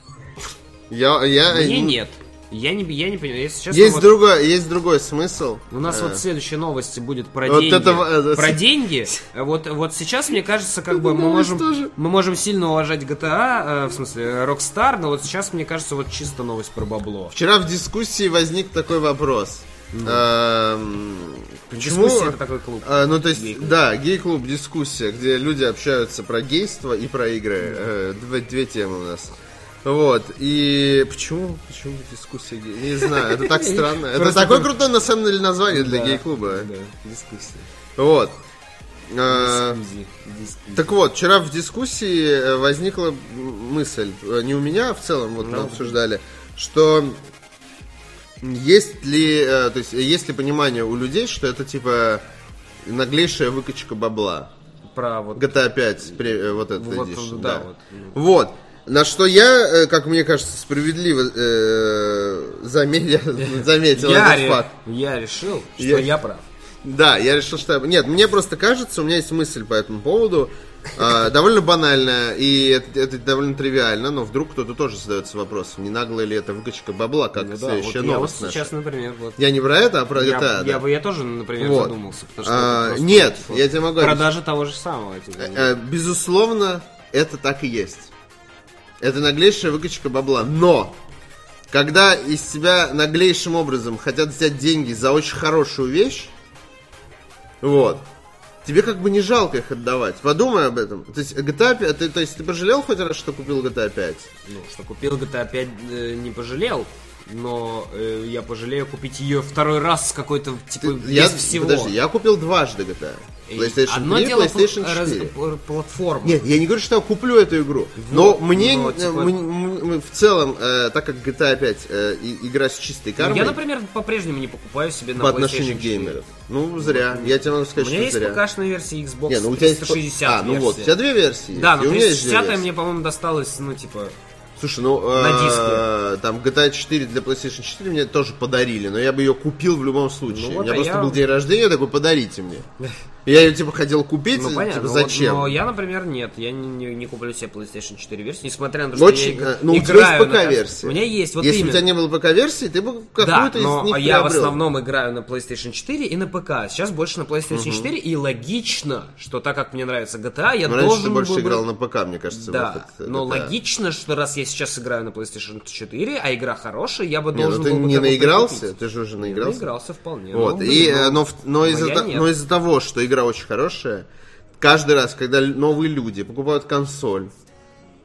Я, я, Мне нет. Я не, я не понимаю. Если честно, Есть, вот- другой, есть другой смысл. У нас Э, вот следующая новость будет про Вот деньги. это это- Про деньги. Вот, вот сейчас, мне кажется, как бы мы можем, тоже. мы можем сильно уважать GTA, э, в смысле, Rockstar, но вот сейчас, мне кажется, вот чисто новость про бабло. Вчера в дискуссии возник такой вопрос. Эм, Почему? Дискуссия это такой клуб. А, ну, то есть, Гей-клуб. да, гей-клуб, дискуссия, где люди общаются про гейство и про игры. Э, две, две темы у нас. Вот, и почему, почему дискуссия гей? Не знаю, это так <laughs> странно. Это такое крутое, на самом деле, название для гей-клуба. Да, дискуссия. Вот. Дискуссия. Так вот, вчера в дискуссии э, возникла мысль, э, не у меня, а в целом, вот мы Ну. обсуждали, что есть ли, э, то есть, есть ли понимание у людей, что это типа наглейшая выкачка бабла. Про вот... GTA 5, при- э, вот этот Вот, да, да. вот. Вот. На что я, э, как мне кажется, справедливо э, заметил, <laughs> заметил Я, этот факт. я решил, что Я- я, прав. Да, я решил, что... Нет, мне просто кажется, у меня есть мысль по этому поводу, а, <laughs> довольно банальная, и это, это довольно тривиально, но вдруг кто-то тоже задается вопросом, не наглая ли это выкачка бабла, как Ну да, следующая вот я вот новость наша. сейчас, например, вот... Я не про это, а про Я, GTA, я да. бы я тоже, например, Вот. задумался. Потому что А, это нет, вот я тебе могу. Продажи того же самого. типа, Э, Безусловно, это так и есть. Это наглейшая выкачка бабла. Но, когда из тебя наглейшим образом хотят взять деньги за очень хорошую вещь, вот, тебе как бы не жалко их отдавать. Подумай об этом. То есть, GTA 5, ты, то есть, ты пожалел хоть раз, что купил GTA 5? Ну, что купил GTA 5 э, не пожалел, но э, я пожалею купить ее второй раз с какой-то, типа, без я, всего. Подожди, я купил дважды GTA. PlayStation Одно 3, дело PlayStation пл- раз- 4. пл- платформа. Нет, я не говорю, что я куплю эту игру. но мне, но, э, типа- м- м- м- в целом, э, так как GTA 5 э, и- игра с чистой Ну, кармой я, например, по-прежнему не покупаю себе на по отношению к 4. геймерам. Ну, зря. Я тебе могу У сказать, меня что есть зря. ПК-шная версия Xbox Не, ну у тебя есть... 360 А, ну вот, у тебя две версии есть, Да, но у меня есть две 360 версии. мне, по-моему, досталось, ну, типа... Слушай, ну, на э, там GTA 4 для PlayStation 4 мне тоже подарили, но я бы ее купил в любом случае. Ну у вот, меня а просто я- был день рождения, такой, подарите мне. <laughs> Я ее, типа, хотел купить, Ну, типа, понятно. но вот- зачем? но я, например, нет. Я не, не- не куплю себе PlayStation 4 версию, несмотря на то, что я Очень, иг- э, ну, у тебя играю есть на- ПК-версия. У меня есть, вот Если именно. у тебя не было ПК-версии, ты бы Да, какую-то но из них я в приобрел. основном играю на PlayStation 4 и на ПК. Сейчас больше на PlayStation 4, и логично, что так как мне нравится GTA, я Но раньше ты должен больше был бы- играл на ПК, мне кажется. Да, выход но GTA. логично, что раз я сейчас играю на PlayStation 4, а игра хорошая, я бы Не, должен ну ты был бы не наигрался, ты же уже Я наигрался. наигрался вполне. Вот, Ну, и, э, ну, но, в- но, но но из-за того, что игра очень хорошая, каждый раз, когда новые люди покупают консоль,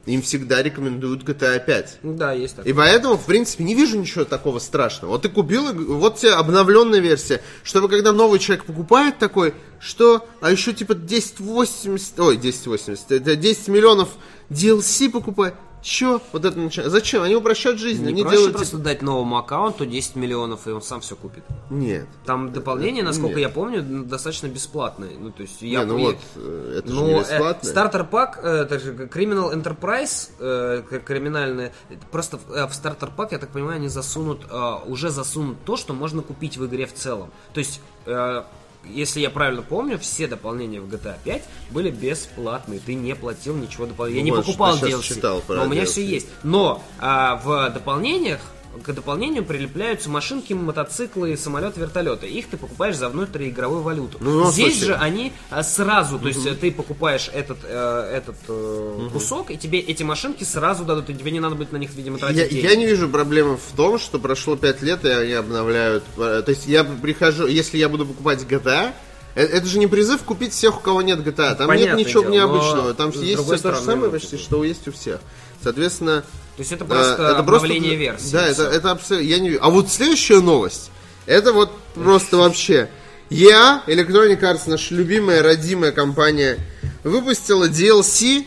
им всегда рекомендуют GTA 5. Да, есть так. И поэтому, в принципе, не вижу ничего такого страшного. Вот ты купил, вот тебе обновленная версия, чтобы когда новый человек покупает такой, что, а еще типа 1080, ой, 1080, это 10 миллионов DLC покупает. Че? Вот это начинает. Зачем? Они упрощают жизнь. Не они проще делают... просто дать новому аккаунту 10 миллионов, и он сам все купит. Нет. Там дополнение, насколько Нет. я помню, достаточно бесплатное. Ну, то есть, я Не, ну я- вот, э, это же Ну, не э, бесплатно. стартер пак, э, так же, как Criminal Enterprise, э, криминальное, просто в, э, в стартер пак, я так понимаю, они засунут, э, уже засунут то, что можно купить в игре в целом. То есть, э, если я правильно помню, все дополнения в GTA 5 были бесплатные. Ты не платил ничего дополнительного. Я Ну, не вот, покупал DLC, читал но у меня DLC. все есть. Но а, в дополнениях к дополнению прилепляются машинки, мотоциклы, самолет, вертолеты. Их ты покупаешь за внутриигровую валюту. Ну, в любом Здесь случае. же они а, сразу, то есть э, ты покупаешь этот, э, этот э, кусок, и тебе эти машинки сразу дадут, и тебе не надо будет на них, видимо, тратить Я, деньги. я не вижу проблемы в том, что прошло 5 лет, и они обновляют. э, То есть я прихожу, если я буду покупать GTA, это же не призыв купить всех, у кого нет GTA. Там Понятное нет ничего дело, необычного. но Там есть все то же самое ну, почти, типа- что есть у всех. Соответственно, То есть это э, просто обновление версии. Да, это, это абсолютно. Я не. А вот следующая новость. Это вот просто вообще. Я, Electronic Arts, наша любимая, родимая компания, выпустила DLC,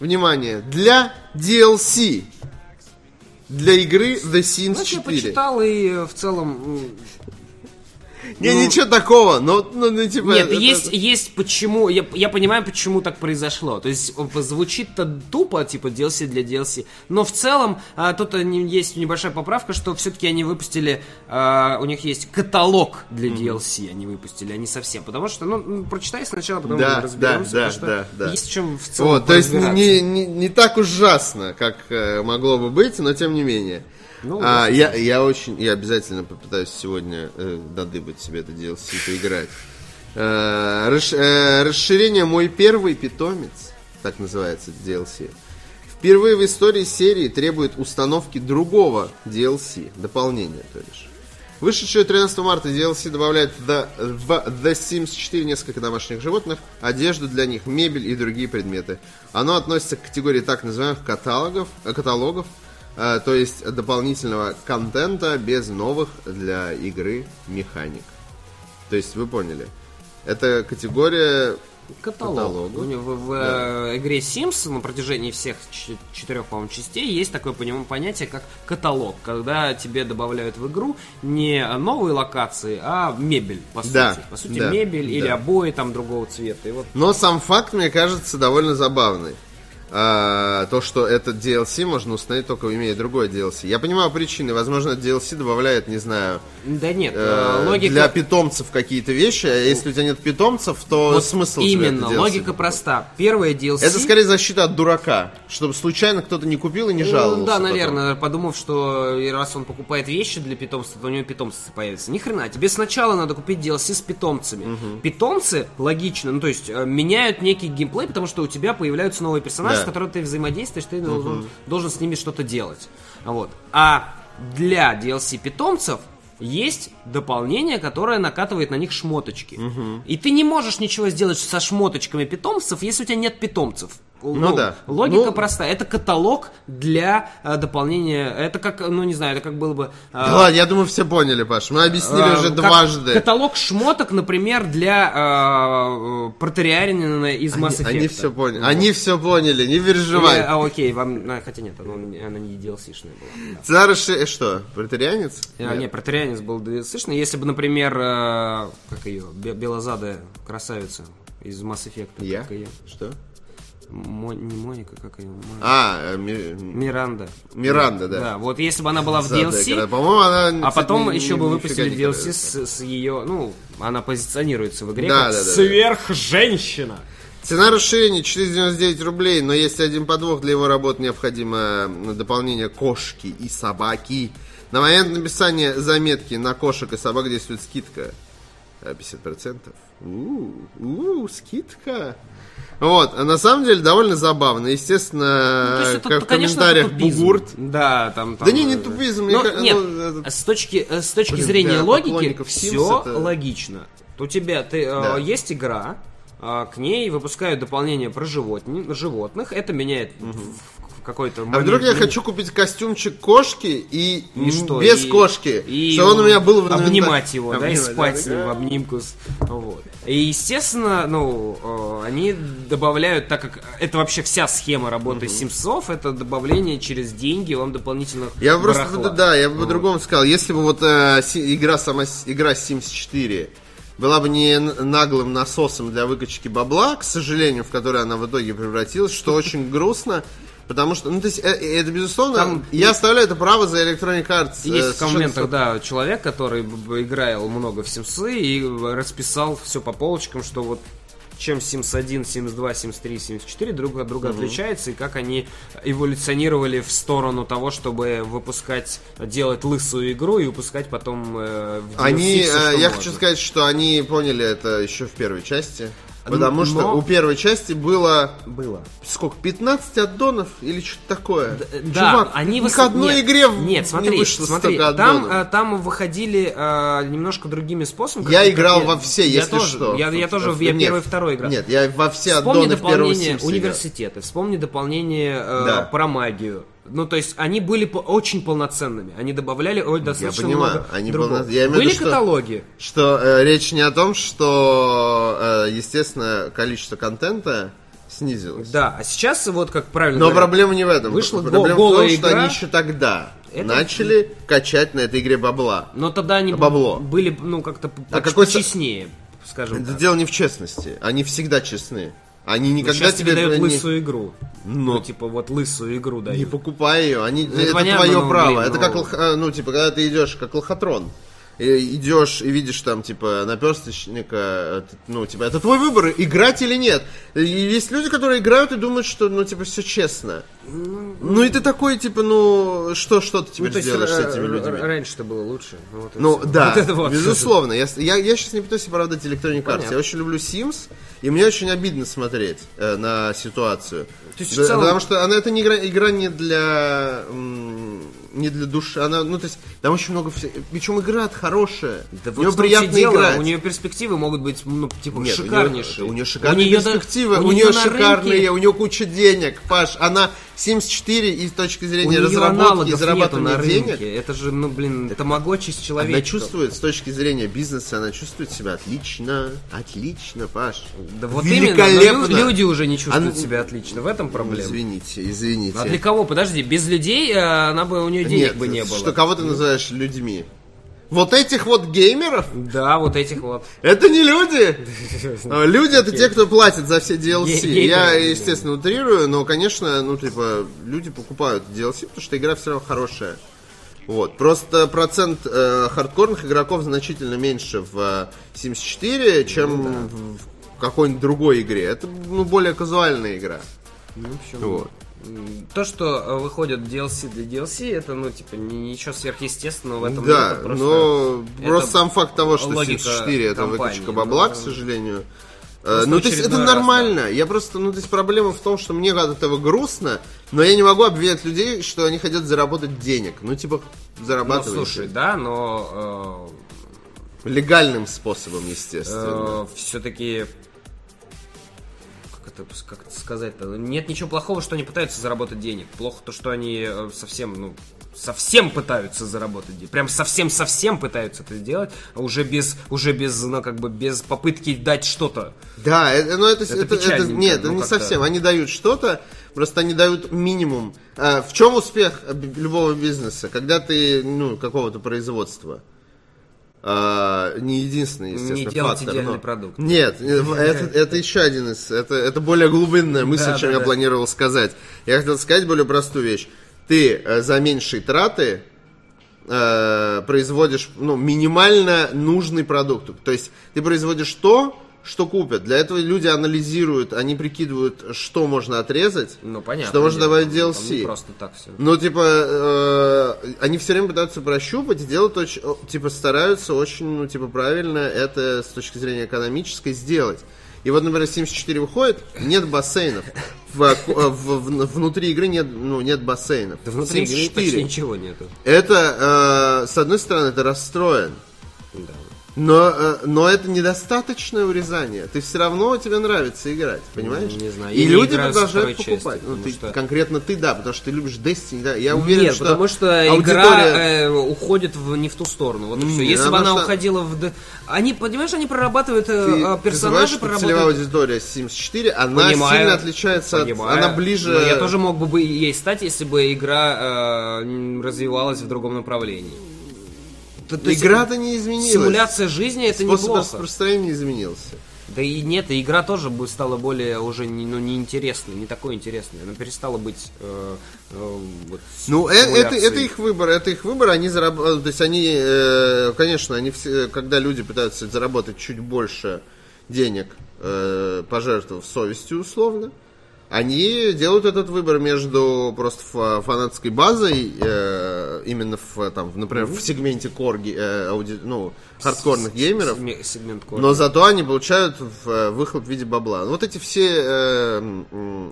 внимание, для DLC. Для игры The Sims я 4. почитал и э, в целом... Не, ну- ничего такого, но, ну, ну, типа... Нет, это- есть, это- есть почему, я, я понимаю, почему так произошло. То есть э, звучит-то тупо, типа DLC для DLC, но в целом а, тут они- есть небольшая поправка, что все-таки они выпустили, а, у них есть каталог для DLC, они выпустили, а не совсем. Потому что, ну, прочитай сначала, потом Да, разберемся, да, потому что да, да. есть в чем в целом Вот, то есть не, не, не так ужасно, как э, могло бы быть, но тем не менее. Ну, А, я, я очень, я обязательно попытаюсь сегодня э, додыбать себе это DLC и поиграть. Э, расш- э, расширение «Мой первый питомец», так называется DLC, впервые в истории серии требует установки другого DLC, дополнения, то бишь. Вышедшее 13 марта DLC добавляет The, в The Sims 4 несколько домашних животных, одежду для них, мебель и другие предметы. Оно относится к категории так называемых каталогов, э, каталогов то есть дополнительного контента без новых для игры механик. То есть вы поняли. Это категория Каталог. У него в, в, э, игре Sims на протяжении всех четырех, по-моему, частей есть такое понятие, как каталог, когда тебе добавляют в игру не новые локации, а мебель, по сути. Да, По сути, да, мебель или да. обои там другого цвета. И вот Но сам факт, мне кажется, довольно забавный. А, то, что этот DLC можно установить только имея другой DLC. Я понимаю причины. Возможно, DLC добавляет, не знаю, да нет, э, э, логика для питомцев какие-то вещи. А если у тебя нет питомцев, то вот смысл именно логика проста. Первое DLC. Это скорее защита от дурака, чтобы случайно кто-то не купил и не Ну, жаловался. Да, потом. наверное, подумав, что раз он покупает вещи для питомства, то у него питомцы появятся. Ни хрена, тебе сначала надо купить DLC с питомцами. Питомцы, логично, ну то есть э, меняют некий геймплей, потому что у тебя появляются новые персонажи, Да. с которыми ты взаимодействуешь, ты должен, должен с ними что-то делать. Вот. А для DLC питомцев есть дополнение, которое накатывает на них шмоточки. И ты не можешь ничего сделать со шмоточками питомцев, если у тебя нет питомцев. Ну да. Логика Ну- простая. Это каталог для э, дополнения. Это как, ну не знаю, это как было бы. э, Да ладно, я думаю, все поняли, Паш. Мы объяснили э, уже как дважды. Каталог шмоток, например, для э, протерианина из Mass Effect. Они все поняли. Они все поняли, не переживай. Или, а, окей, вам. а, хотя нет, оно, она не DLC-шная была. Цена расши- э, что, протарианец? А, нет, протерианец был DLC-шный. Если бы, например, э, как ее, белозадая красавица из Mass Effect. Я? Как ее? Что? Мо- не Моника, как ее? Мо- А, э, Ми- Миранда. Миранда, да. Да, вот если бы она была в DLC, По-моему, она... а потом ни- еще бы выпустили не DLC с, с ее, ну, она позиционируется в игре Да, как да, да, сверхженщина. Цена расширения 499 рублей, но есть один подвох. Для его работы необходимо дополнение кошки и собаки. На момент написания заметки на кошек и собак действует скидка. А, 50%. У, у, скидка. Вот, а на самом деле довольно забавно. Естественно, Ну, То есть это, как в конечно, комментариях это тупизм. бугурт. Да, там, там, Да не, не э, тупизм, мне но ка- нет, ну, это- с точки, э, с точки Блин, зрения логики, все это- логично. У тебя ты, э, Да. есть игра, а, к ней выпускают дополнение про животни- животных, это меняет в- в какой-то А вдруг я хочу купить костюмчик кошки и, И что? без и- кошки, И чтобы он у меня был в обнимать его, да, и Обнимать, спать да, с ним да. в обнимку. Вот. И, естественно, ну, э, они добавляют, так как это вообще вся схема работы Симсов, это добавление через деньги вам дополнительных Я бы просто, барахла. да, я бы по-другому сказал. Если бы вот э, игра сама, игра Sims 4 была бы не наглым насосом для выкачки бабла, к сожалению, в который она в итоге превратилась, что очень <laughs> грустно, потому что, ну, то есть, э, э, это безусловно, Там я оставляю это право за Electronic Arts. э, Есть в комментах, да, человек, который играл много в Симсы и расписал все по полочкам, что вот чем Sims 1, Sims 2, Sims 3, Sims 4 друг от друга отличаются, и как они эволюционировали в сторону того, чтобы выпускать, делать лысую игру и выпускать потом э, в DLC Они, что я можно. хочу сказать, что они поняли это еще в первой части. Потому Но- что у первой части было Было. сколько, 15 аддонов или что-то такое? Да, Чувак, они ни выс- к одной нет, игре Нет, смотри, не вышло смотри, там, э, там выходили э, немножко другими способами. Я играл как во все, я если тоже, что. Я, я тоже, я Нет, первый, второй играл. Нет, я во все Вспомни аддоны первого дополнение Sims играл. университеты, вспомни дополнение э, Да. про магию. Ну, то есть, они были по- очень полноценными. Они добавляли ой, достаточно понимаю, много они другого. полно- я имею в Были виду, что- каталоги. Что э, речь не о том, что, э, естественно, количество контента снизилось. Да, а сейчас вот как правильно Но говорят, проблема не в этом. Вышла проблема в голая том, что игра. они еще тогда Это- начали качать на этой игре бабла. Но тогда они Бабло. были, ну, как-то А какой почестнее, скажем Это так. дело не в честности. Они всегда честны. Они Ну, никогда тебе дают не- лысую игру. Ну. Ну, типа, вот лысую игру дают. Не покупай ее, они, это это понятно, твое но, право. блин, это ну- как, а, ну, типа, когда ты идешь как лохотрон, идешь и видишь там, типа, наперсточника, это, ну, типа, это твой выбор, играть или нет. И есть люди, которые играют и думают, что, ну, типа, все честно. Ну, и ты такой, типа, ну, что, что ты теперь Ну, есть, сделаешь с р- этими людьми? Раньше-то было лучше. Ну, вот Ну, всё. да, <laughs> Вот это вот. безусловно. Я, я, я сейчас не пытаюсь оправдать Electronic Arts. Я очень люблю Sims, и мне очень обидно смотреть э, на ситуацию. То есть, Да, целом- Потому что она это не игра, игра не для не для души. Она, ну, то есть, там очень много всего. Причем игра хорошая. Да вот нее приятно дело, играть. У нее перспективы могут быть, ну, типа, Нет, у неё- шикарнейшие. У нее шикарные неё да- перспективы, у, у нее на шикарные, рынке- у нее куча денег, Паш. Она Sims 4 и с точки У зрения нее разработки и зарабатывания на рынке. денег. Это же, ну, блин, это могочий человек. Она чувствует, с точки зрения бизнеса, она чувствует себя отлично. Отлично, Паш. Да вот именно, люди уже не чувствуют Она- себя отлично. В этом проблема. Извините, извините. А для кого? Подожди, без людей э, она бы у нее денег Нет, бы не было. что кого ты называешь людьми? Вот этих вот геймеров? Да, вот этих вот. Это не люди! <laughs> А, Люди это те, кто платит за все DLC. Я, естественно, утрирую, но, конечно, ну, типа, люди покупают DLC, потому что игра все равно хорошая. Вот. Просто процент э, хардкорных игроков значительно меньше в э, Sims 4, чем Ну в, в какой-нибудь другой игре. Это, ну, более казуальная игра. Ну, в общем, Вот. То, что э, выходит DLC для DLC, это, ну, типа, ни- ничего сверхъестественного в этом Да, нет. просто- но просто сам факт того, что Sims 4 это выкачка бабла, но- к сожалению. Э, Просто Ну, то есть это раз, нормально. Я просто, ну, то есть проблема в том, что мне от этого грустно, но я не могу обвинять людей, что они хотят заработать денег. Ну, типа, Ну, зарабатывать. слушай, да, но Легальным способом, естественно. все-таки как это, как это сказать-то? Нет ничего плохого, что они пытаются заработать денег. Плохо то, что они э, совсем, ну, совсем пытаются заработать денег. Прям совсем-совсем пытаются это сделать, а уже без, уже без, ну, как бы, без попытки дать что-то. Да, это, ну, это, Это это- это- печальненько, нет, это ну, не совсем. Они дают что-то, просто они дают минимум. А, в чем успех э, любого бизнеса, когда ты, ну, какого-то производства? А, не единственный, естественно, Не делать фактор, идеальный но- продукт. Нет, э, это, это еще один из... Это, это более глубинная мысль, Да, чем да, я да. планировал сказать. Я хотел сказать более простую вещь. Ты э, за меньшие траты э, производишь ну, минимально нужный продукт. То есть ты производишь то, что купят. Для этого люди анализируют, они прикидывают, что можно отрезать, Ну, понятно. что можно добавить Там DLC. не просто так все. Ну, типа, э, они все время пытаются прощупать и делают очень, типа, стараются очень, ну, типа, правильно это с точки зрения экономической сделать. И вот, например, 74 выходит, нет бассейнов. В, э, в- в- внутри игры нет, ну, нет бассейнов. Да внутри игры 74. почти ничего нету. Это, э, с одной стороны, это расстроен. Да. Но, э, но это недостаточное урезание. Ты все равно тебе нравится играть, понимаешь? Не знаю, И я не люди продолжают покупать. ну, потому ты, что- Конкретно ты, да, потому что ты любишь Destiny, да. Я уверен, Нет, что потому что игра аудитория- э, уходит в, не в ту сторону. Вот и все. Не, Если бы она что- уходила в... Они, понимаешь, они прорабатывают, э, Ты- э, ты персонажи что прорабатывают... целевая аудитория 74, она Понимаю, сильно отличается от... понимаю. Она ближе... Но я тоже мог бы ей стать, если бы игра э, развивалась в другом направлении. То- то Игра-то не изменилась. Симуляция жизни это Способ неплохо. распространения изменился. Да и нет, и игра тоже бы стала более уже не, ну, неинтересной, не такой интересной. Она перестала быть э, э, вот, Ну, э- это, это их выбор, это их выбор, они зарабатывают, то есть они, э, конечно, они все, когда люди пытаются заработать чуть больше денег, э, пожертвовав совестью условно, они делают этот выбор между просто фа- фанатской базой, э, именно в, там, например, в сегменте корги, э, ауди- ну, хардкорных геймеров, Сегме- сегмент кора. но зато они получают в, э, выхлоп в виде бабла. Вот эти все э,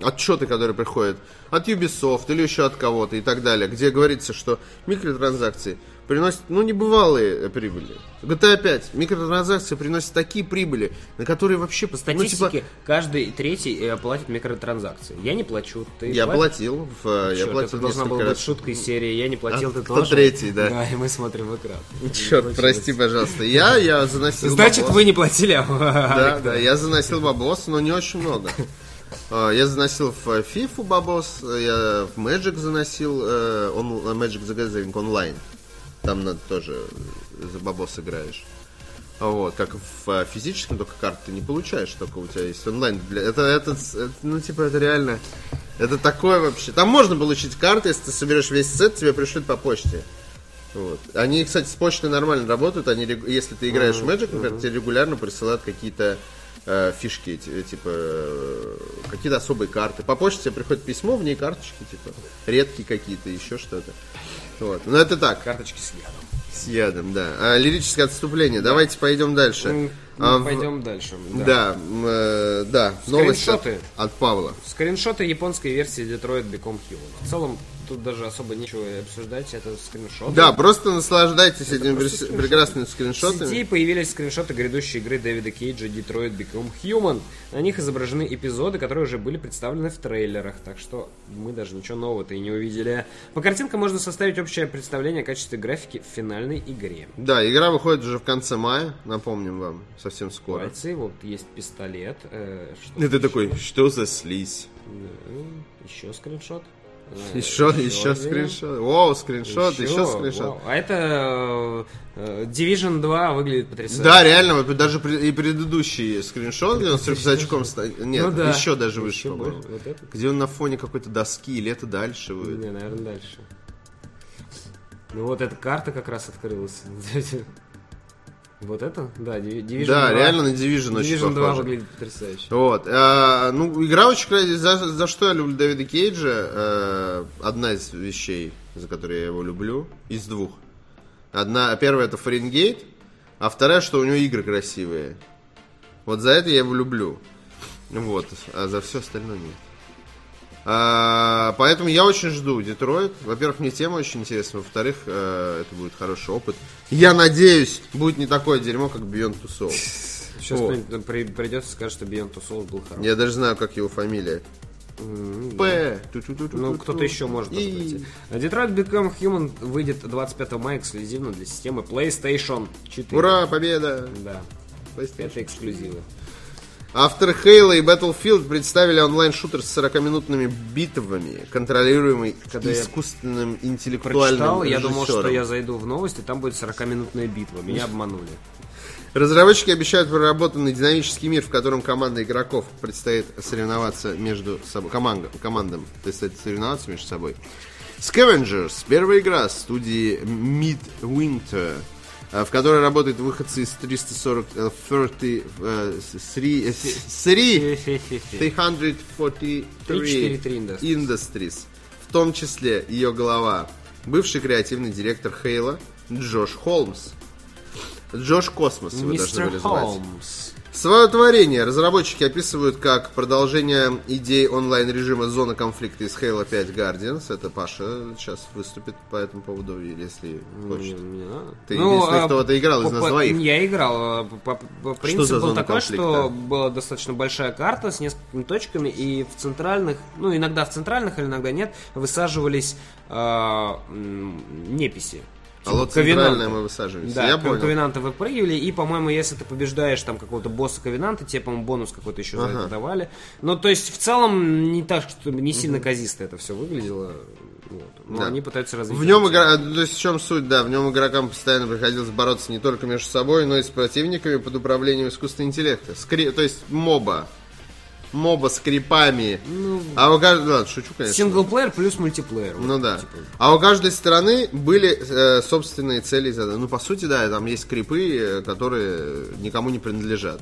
отчеты, которые приходят от Ubisoft или еще от кого-то и так далее, где говорится, что микротранзакции приносят, ну, небывалые э, прибыли. GTA 5 микротранзакции приносят такие прибыли, на которые вообще... По ну, статистике, типа, каждый третий э, платит микротранзакции. Я не плачу, ты я платишь? платил, в, э, я платил это должна была раз. быть шутка из серии «Я не платил, А ты кто тоже». третий, да. Да, и мы смотрим в экран. Черт, прости, пожалуйста. Я, я заносил Значит, бабос. вы не платили, а Да, да, я заносил бабос, но не очень много. А, Я заносил в FIFA бабос, я в Magic заносил, э, он, Magic the Gathering онлайн. Там надо тоже за бабос играешь. А Вот, как в э, физическом, только карты ты не получаешь, только у тебя есть онлайн. Это, это, это, ну, типа, это реально... Это такое вообще. Там можно получить карты, если ты соберешь весь сет, тебе пришлют по почте. Вот. Они, кстати, с почтой нормально работают. Они, если ты играешь в Magic, например, тебе регулярно присылают какие-то э, фишки, эти, типа э, какие-то особые карты. По почте тебе приходит письмо, в ней карточки, типа редкие какие-то, еще что-то. Вот. Но это так, Карточки с ядом. с ядом, да. А, лирическое отступление. Давайте пойдем дальше. Ну, А, в- Пойдем дальше. Да, м, э, да. Новость от, Скриншоты. от Павла. Скриншоты японской версии Detroit Become Human. В целом, тут даже особо нечего обсуждать, это скриншоты. Да, просто наслаждайтесь этими просто скриншоты. прекрасными В скриншотами. сети появились скриншоты грядущей игры Дэвида Кейджа Detroit Become Human. На них изображены эпизоды, которые уже были представлены в трейлерах, так что мы даже ничего нового-то и не увидели. По картинкам можно составить общее представление о качестве графики в финальной игре. Да, игра выходит уже в конце мая, напомним вам, совсем скоро. Пальцы, вот есть пистолет. э, что ты такой, что за слизь? Еще скриншот. Еще, еще скриншот. Воу, скриншот, еще, скриншот. вау. А это э, Division 2 выглядит потрясающе. Да, реально, вот даже и предыдущий скриншот, где он с рюкзачком стоит. Нет, Ну да. еще даже выше, Еще больше. Вот это? Где он на фоне какой-то доски или это дальше будет. Не, наверное, дальше. Ну вот эта карта как раз открылась. <laughs> Вот это? Да, Divi- Division Да, 2. реально на Division очень Division 2 похоже. выглядит потрясающе. Вот. а, ну, игра очень красивая. За, за что я люблю Дэвида Кейджа? э, одна из вещей, за которые я его люблю, из двух. Одна, первая это Фаренгейт, а вторая, что у него игры красивые. Вот за это я его люблю. Вот. А за все остальное нет. А, поэтому я очень жду Детройт. Во-первых, мне тема очень интересна. Во-вторых, э, это будет хороший опыт. Я надеюсь, будет не такое дерьмо, как Beyond Two Souls. Сейчас Вот. при- придет и скажет, что Beyond Two Souls был хороший. Я даже знаю, как его фамилия. П. Ну, кто-то еще может прийти. Detroit Become Human выйдет 25 мая эксклюзивно для системы PlayStation 4. Ура, победа! Да, это эксклюзивы. Авторы Halo и Battlefield представили онлайн-шутер с 40-минутными битвами, контролируемый Когда искусственным интеллектуальным Прочитал, я думал, что я зайду в новости, там будет 40-минутная битва. Меня обманули. Разработчики обещают проработанный динамический мир, в котором команда игроков предстоит соревноваться между собой, командам, командам предстоит соревноваться между собой. Scavengers, первая игра студии Midwinter, в которой работают выходцы из 340, э, 30, э, с- сри- э, с- сри- 343 343 Industries. В том числе ее глава, бывший креативный директор Halo Джош Холмс. Джош Космос его должны были звать. Холмс. Свое творение разработчики описывают как продолжение идей онлайн-режима «Зона конфликта» из Halo 5 Guardians. Это Паша сейчас выступит по этому поводу, если хочет. Не надо. Ты единственный, кто в это играл из нас по- двоих. Я играл. а, по- по- Принцип за был такой, конфликта? что была достаточно большая карта с несколькими точками, и в центральных, ну иногда в центральных, а иногда нет, высаживались а, м, неписи. А центральное мы высаживаемся. Да, Я понял. ковенанты выпрыгивали, и, по-моему, если ты побеждаешь там какого-то босса ковенанта, тебе, по-моему, бонус какой-то еще за это давали. Ну, то есть, в целом, не так, что не сильно казисто это все выглядело. Вот. Но Да. они пытаются развить. В нем игра... То есть в чем суть, да, в нем игрокам постоянно приходилось бороться не только между собой, но и с противниками под управлением искусственного интеллекта. Скри- То есть моба. Моба с крипами. а у каждого... Да, шучу, конечно. Синглплеер плюс мультиплеер. Ну Вот, да. типа. А у каждой страны были э, собственные цели и задания. Ну, по сути, да, там есть крипы, э, которые никому не принадлежат.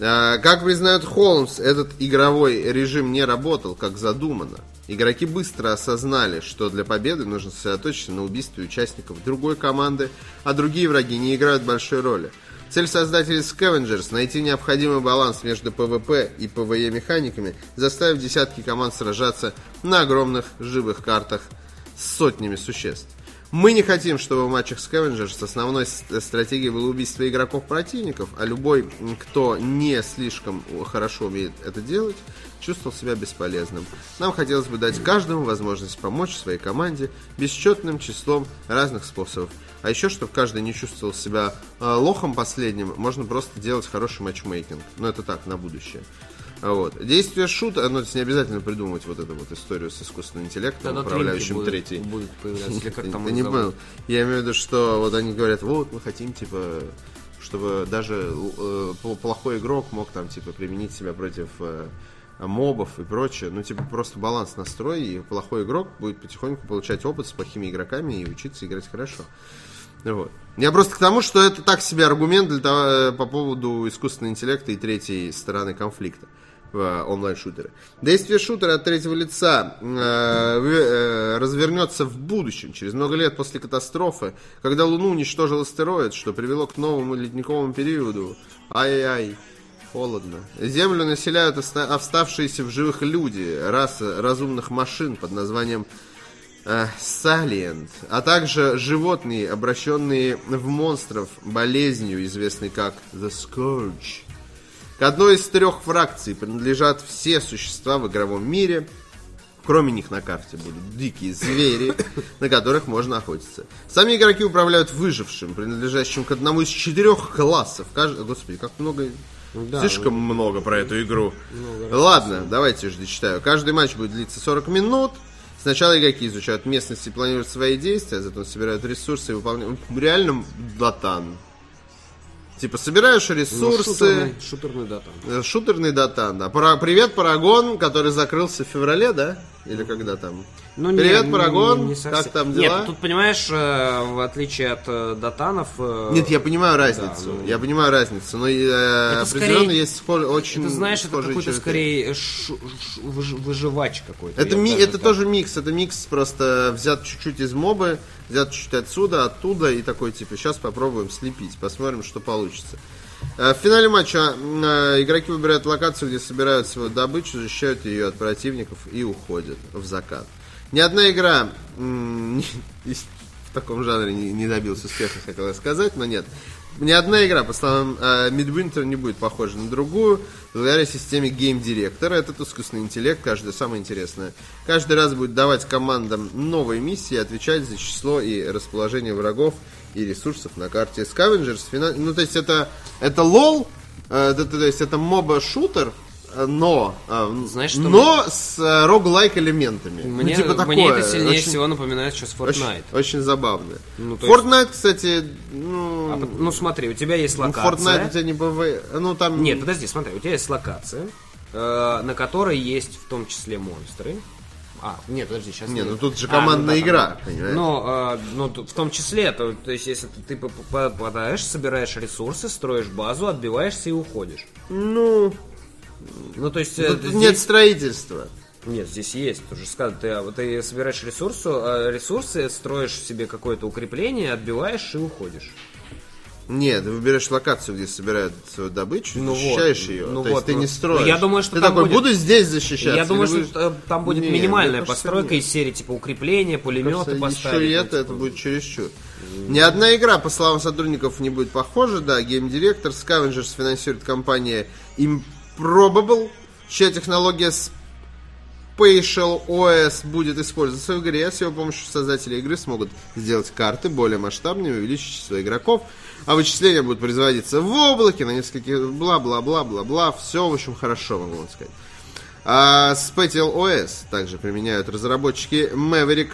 А, Как признает Холмс, этот игровой режим не работал, как задумано. Игроки быстро осознали, что для победы нужно сосредоточиться на убийстве участников другой команды, а другие враги не играют большой роли. Цель создателей Scavengers – найти необходимый баланс между PvP и PvE механиками, заставив десятки команд сражаться на огромных живых картах с сотнями существ. Мы не хотим, чтобы в матчах Scavengers основной стратегией было убийство игроков противников, а любой, кто не слишком хорошо умеет это делать, чувствовал себя бесполезным. Нам хотелось бы дать каждому возможность помочь своей команде бесчетным числом разных способов. А еще, чтобы каждый не чувствовал себя э, лохом последним, можно просто делать хороший матчмейкинг. Но это так, на будущее. Вот. Действие шута, ну, не обязательно придумывать вот эту вот историю с искусственным интеллектом, Тогда управляющим третий. Будут появляться, или как Ты, там ты их не понял. Я имею в виду, что вот они говорят, вот мы хотим, типа, чтобы даже э, пл- плохой игрок мог там, типа, применить себя против э, мобов и прочее. Ну, типа, просто баланс настрой, и плохой игрок будет потихоньку получать опыт с плохими игроками и учиться играть хорошо. Вот. Я просто к тому, что это так себе аргумент для того, э, по поводу искусственного интеллекта и третьей стороны конфликта э, онлайн-шутере. Действие шутера от третьего лица э, э, развернется в будущем, через много лет после катастрофы, когда Луну уничтожил астероид, что привело к новому ледниковому периоду. Ай-яй-яй. Холодно. Землю населяют оста- оставшиеся в живых люди, раса разумных машин под названием Салиент, а также животные, обращенные в монстров болезнью, известной как The Scourge. К одной из трех фракций принадлежат все существа в игровом мире. Кроме них на карте будут дикие звери, на которых можно охотиться. Сами игроки управляют выжившим, принадлежащим к одному из четырех классов. Кажд- Господи, как много... Да, Слишком много про эту игру. Ладно, давайте же дочитаю. Каждый матч будет длиться 40 минут. Сначала игроки изучают местность и планируют свои действия, затем собирают ресурсы и выполняют... Реально датан. Типа, собираешь Ну, ресурсы... шутерный, шутерный дата. Э, Шутерный датан, да. Пара- Привет, Парагон, который закрылся в феврале, да? Или когда там? Ну, Привет, не- Парагон, не- не совсем. как там дела? Нет, тут, понимаешь, э, в отличие от э, датанов... э, Нет, я понимаю разницу. ну. Я понимаю разницу, но э, Это определенно скорее- есть очень Ты знаешь, это какой-то скорее шу- выж- выживач какой-то. Это, ми- это тоже микс, это микс просто взят чуть-чуть из мобы, взят чуть-чуть отсюда, оттуда и такой типа, сейчас попробуем слепить, посмотрим, что получится. Э, В финале матча э, игроки выбирают локацию, где собирают свою добычу, защищают ее от противников и уходят в закат. Ни одна игра <laughs> в таком жанре не добилась успеха, хотел я сказать, но нет. Ни одна игра, по словам э, Midwinter, не будет похожа на другую, благодаря системе Game Director. Этот искусственный интеллект, каждое самое интересное, каждый раз будет давать командам новые миссии, отвечать за число и расположение врагов и ресурсов на карте Scavengers. фина- Ну, то есть это, это лол, Э, то есть это моба-шутер, э, но, э, Знаешь, что но с э, роглайк элементами. Мне, ну, типа мне такое. это сильнее очень, всего напоминает сейчас очень, Fortnite. очень забавно. Ну, то есть- Fortnite, кстати, ну, А ну смотри, у тебя есть ну, локация. Fortnite у тебя не бывает. Ну там. Нет, подожди, смотри, у тебя есть локация, э, на которой есть в том числе монстры. А, нет, подожди, сейчас Не, нет. ну тут же А, командная ну да, игра, там, понимаешь? Но, э, ну, в том числе, то, то есть, если ты, ты поп- попадаешь, собираешь ресурсы, строишь базу, отбиваешься и уходишь. Ну, Ну, то есть, э, тут здесь- нет строительства. Нет, здесь есть. Ты же сказал, ты, а, ты собираешь ресурсы, э, ресурсы, строишь себе какое-то укрепление, отбиваешь и уходишь. Нет, ты выбираешь локацию, где собирают свою добычу, Ну защищаешь вот, ее. ну То вот, есть ты ну, не строишь. я думаю, что ты там такой, будет- буду здесь защищаться. Я думаю, что будешь- э, там будет Не, минимальная кажется, постройка нет. из серии типа укрепления, пулеметы Кажется, поставить. Еще и ну, это, это типа, будет чересчур. Ни одна игра, по словам сотрудников, не будет похожа. Да, геймдиректор Scavengers финансирует компания Improbable, чья технология Spatial OS будет использоваться в игре. С его помощью создатели игры смогут сделать карты более масштабными, увеличить число игроков. А вычисления будут производиться в облаке на нескольких бла-бла-бла-бла-бла. Все, в общем, хорошо, могу вам сказать. А Spatial OS также применяют разработчики Maverick,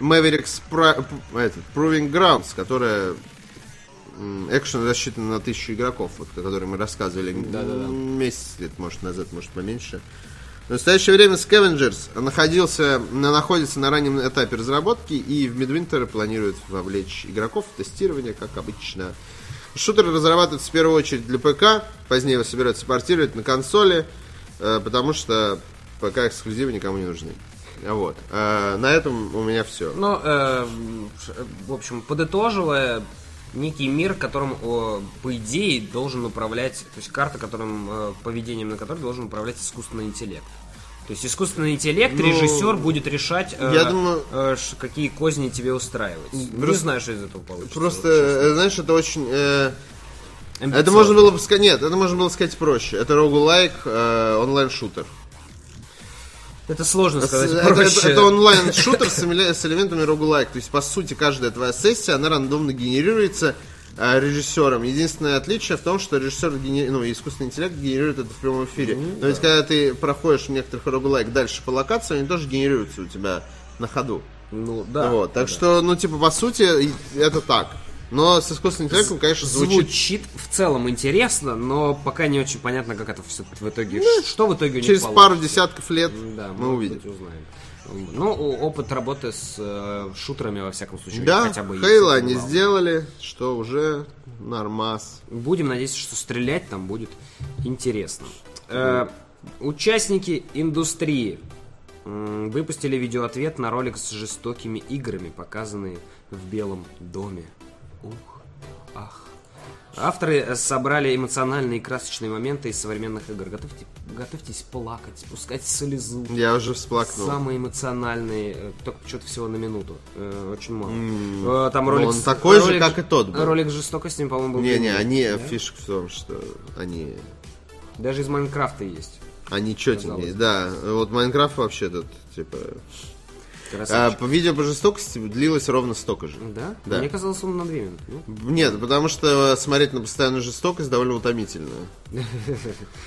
Mavericks Pro- Proving Grounds, которая экшен рассчитан на тысячу игроков, вот, о которой мы рассказывали месяц лет, может, назад, может, поменьше. В настоящее время Scavengers находился, на- находится на раннем этапе разработки и в Midwinter планирует вовлечь игроков в тестирование, как обычно. Шутер разрабатывается в первую очередь для ПК, позднее его собираются портировать на консоли, э, потому что ПК эксклюзивы никому не нужны. Вот. Э, На этом у меня все. Ну, э, в общем, подытоживая, некий мир, которым, по идее, должен управлять, то есть карта, которым, э, поведением на которой должен управлять искусственный интеллект. То есть искусственный интеллект, Ну, режиссер будет решать, э, я думаю- э, какие козни тебе устраивать. Не Просто- знаю, что из этого получится. Просто, вот э, знаешь, это очень... э, Это можно было бы сказать... Нет, это можно было сказать проще. Это рогулайк э, онлайн-шутер. Это сложно сказать Это, проще. это- это онлайн-шутер с, с элементами рогулайк. То есть, по сути, каждая твоя сессия, она рандомно генерируется э, режиссером. Единственное отличие в том, что режиссер, гене- ну, искусственный интеллект генерирует это в прямом эфире. Но ведь когда ты проходишь в некоторых рогулайк дальше по локации, они тоже генерируются у тебя на ходу. Ну, да. вот, так да. что, ну, типа, по сути, это так. Но с искусственным интеллектом, конечно, звучит... Звучит в целом интересно, но пока не очень понятно, как это все в итоге. что в итоге у них Через получится. пару десятков лет Да, мы увидим. узнаем. Ну, опыт работы с э, шутерами, во всяком случае, Да, хотя бы. Хейла они вау. сделали, что уже нормас. Будем надеяться, что стрелять там будет интересно. Э, участники индустрии выпустили видеоответ на ролик с жестокими играми, показанные в Белом доме. Ух, ах. Авторы собрали эмоциональные и красочные моменты из современных игр. Готовьте, готовьтесь плакать, спускать слезу. Я уже всплакнул. Самые эмоциональные, э, только что-то всего на минуту. Э, очень мало. Э, Там Ну, ролик. он такой же, ролик- как и тот был. Ролик с жестокостями, по-моему, был. Не-не, длиннее. они, Да? фишка в том, что они, Даже из Майнкрафта есть. они четенькие. Да, вот Майнкрафт вообще тут, типа... А, по видео по жестокости длилось ровно столько же. Да? Да. Мне казалось, он на две минуты. Ну, Нет, потому что смотреть на постоянную жестокость довольно утомительно. <laughs>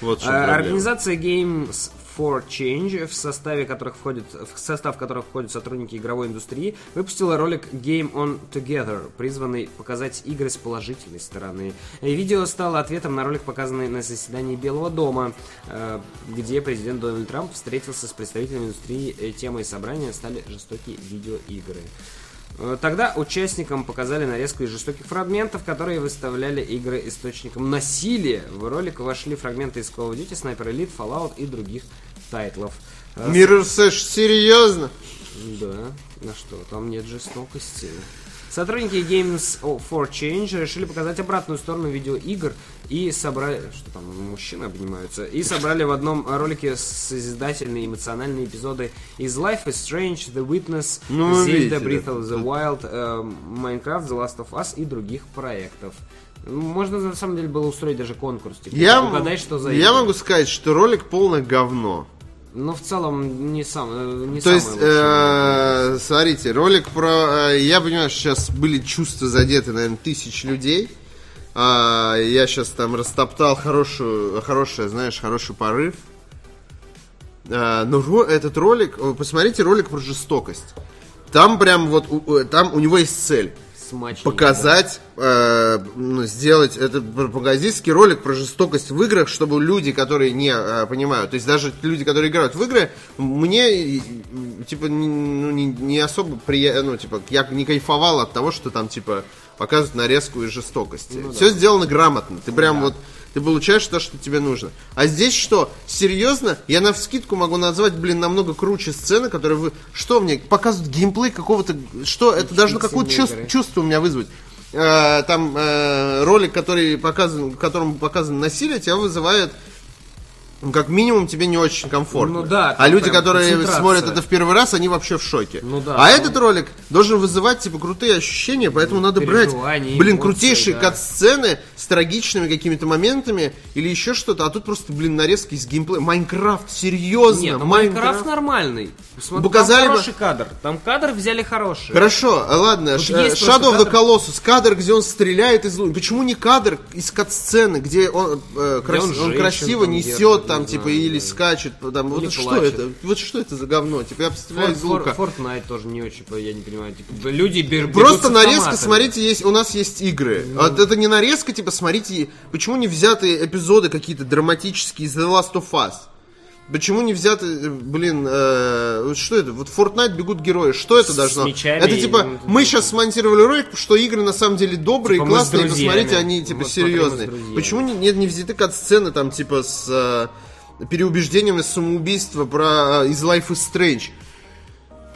Вот. Организация Games for Change, в составе которых входит, в состав которых входят сотрудники игровой индустрии, выпустила ролик Game On Together, призванный показать игры с положительной стороны. Видео стало ответом на ролик, показанный на заседании Белого дома, э, где президент Дональд Трамп встретился с представителями индустрии. Э, Темой собрания стали жестокие видеоигры. Э, Тогда участникам показали нарезку из жестоких фрагментов, которые выставляли игры источником насилия. В ролик вошли фрагменты из Call of Duty, Sniper Elite, Fallout и других тайтлов. Э, Mirror Sash, серьезно? Да, на что, там нет жестокости. Сотрудники Games for Change решили показать обратную сторону видеоигр и собрали... Что там, мужчины обнимаются? И собрали в одном ролике созидательные эмоциональные эпизоды из Life is Strange, The Witness, Ну, Zelda видите, Breath of the Wild, э, Minecraft, The Last of Us и других проектов. Можно, на самом деле, было устроить даже конкурс. Типа, Я, угадай, что за я игры. могу сказать, что ролик полное говно. Но в целом не, сам, э, не То есть, э, смотрите, ролик про... э, я понимаю, что сейчас были чувства задеты, наверное, тысяч людей. а, я сейчас там растоптал хорошую, хорошее, знаешь, хороший порыв. А, но ро- этот ролик, посмотрите ролик про жестокость. Там прям вот, у- там у него есть цель. Смачненько, показать, э, ну, сделать этот пропагандистский ролик про жестокость в играх, чтобы люди, которые не э, понимают, то есть даже люди, которые играют в игры, мне типа не, ну, не, не особо приятно, ну типа я не кайфовал от того, что там типа показывают нарезку из жестокости. Все сделано грамотно. Ты прям вот ты получаешь то, что тебе нужно. А здесь что? Серьезно? Я на вскидку могу назвать, блин, намного круче сцены, которые вы... Что мне? Показывают геймплей какого-то... Что? Это должно какое-то чувство, чувство у меня вызвать. Э, там э, ролик, который показан, в котором показано насилие, тебя вызывает ну, как минимум тебе не очень комфортно. Ну да, а люди, которые смотрят это в первый раз, они вообще в шоке. Ну да, а ну. этот ролик должен вызывать типа крутые ощущения, поэтому надо брать, блин, эмоции, крутейшие да. кат-сцены с трагичными какими-то моментами или еще что-то, а тут просто, блин, нарезки из геймплея. Майнкрафт, серьезно, Нет, ну Майнкрафт нормальный. Смотри, Показали там бы- хороший кадр. Там кадр взяли хороший. Хорошо, а ладно, Ш- э, Shadow of the Colossus, кадр, где он стреляет из луны. Почему не кадр из кат-сцены, где он, э, крас- он он, женщин красиво несет, там, типа, знаю, или да. скачет, там, вот Или что это? Вот что это за говно? Типа, я представляю из лука. Fortnite тоже не очень, я не понимаю. Типа, люди бер- бегут Просто нарезка, смотрите, есть, у нас есть игры. Ну. Вот это не нарезка, типа, смотрите, почему не взяты эпизоды какие-то драматические из The Last of Us? Почему не взяты, э, блин, э, вот что это? Вот Fortnite бегут герои. Что это С должно? мечами это и- типа, ну, мы ну, сейчас смонтировали ролик, что игры на самом деле добрые, Типа классные, посмотрите, они типа смотрим серьезные. Почему не, не, не взяты кат-сцены там, типа, с э, переубеждениями самоубийства про, э, из Life is Strange?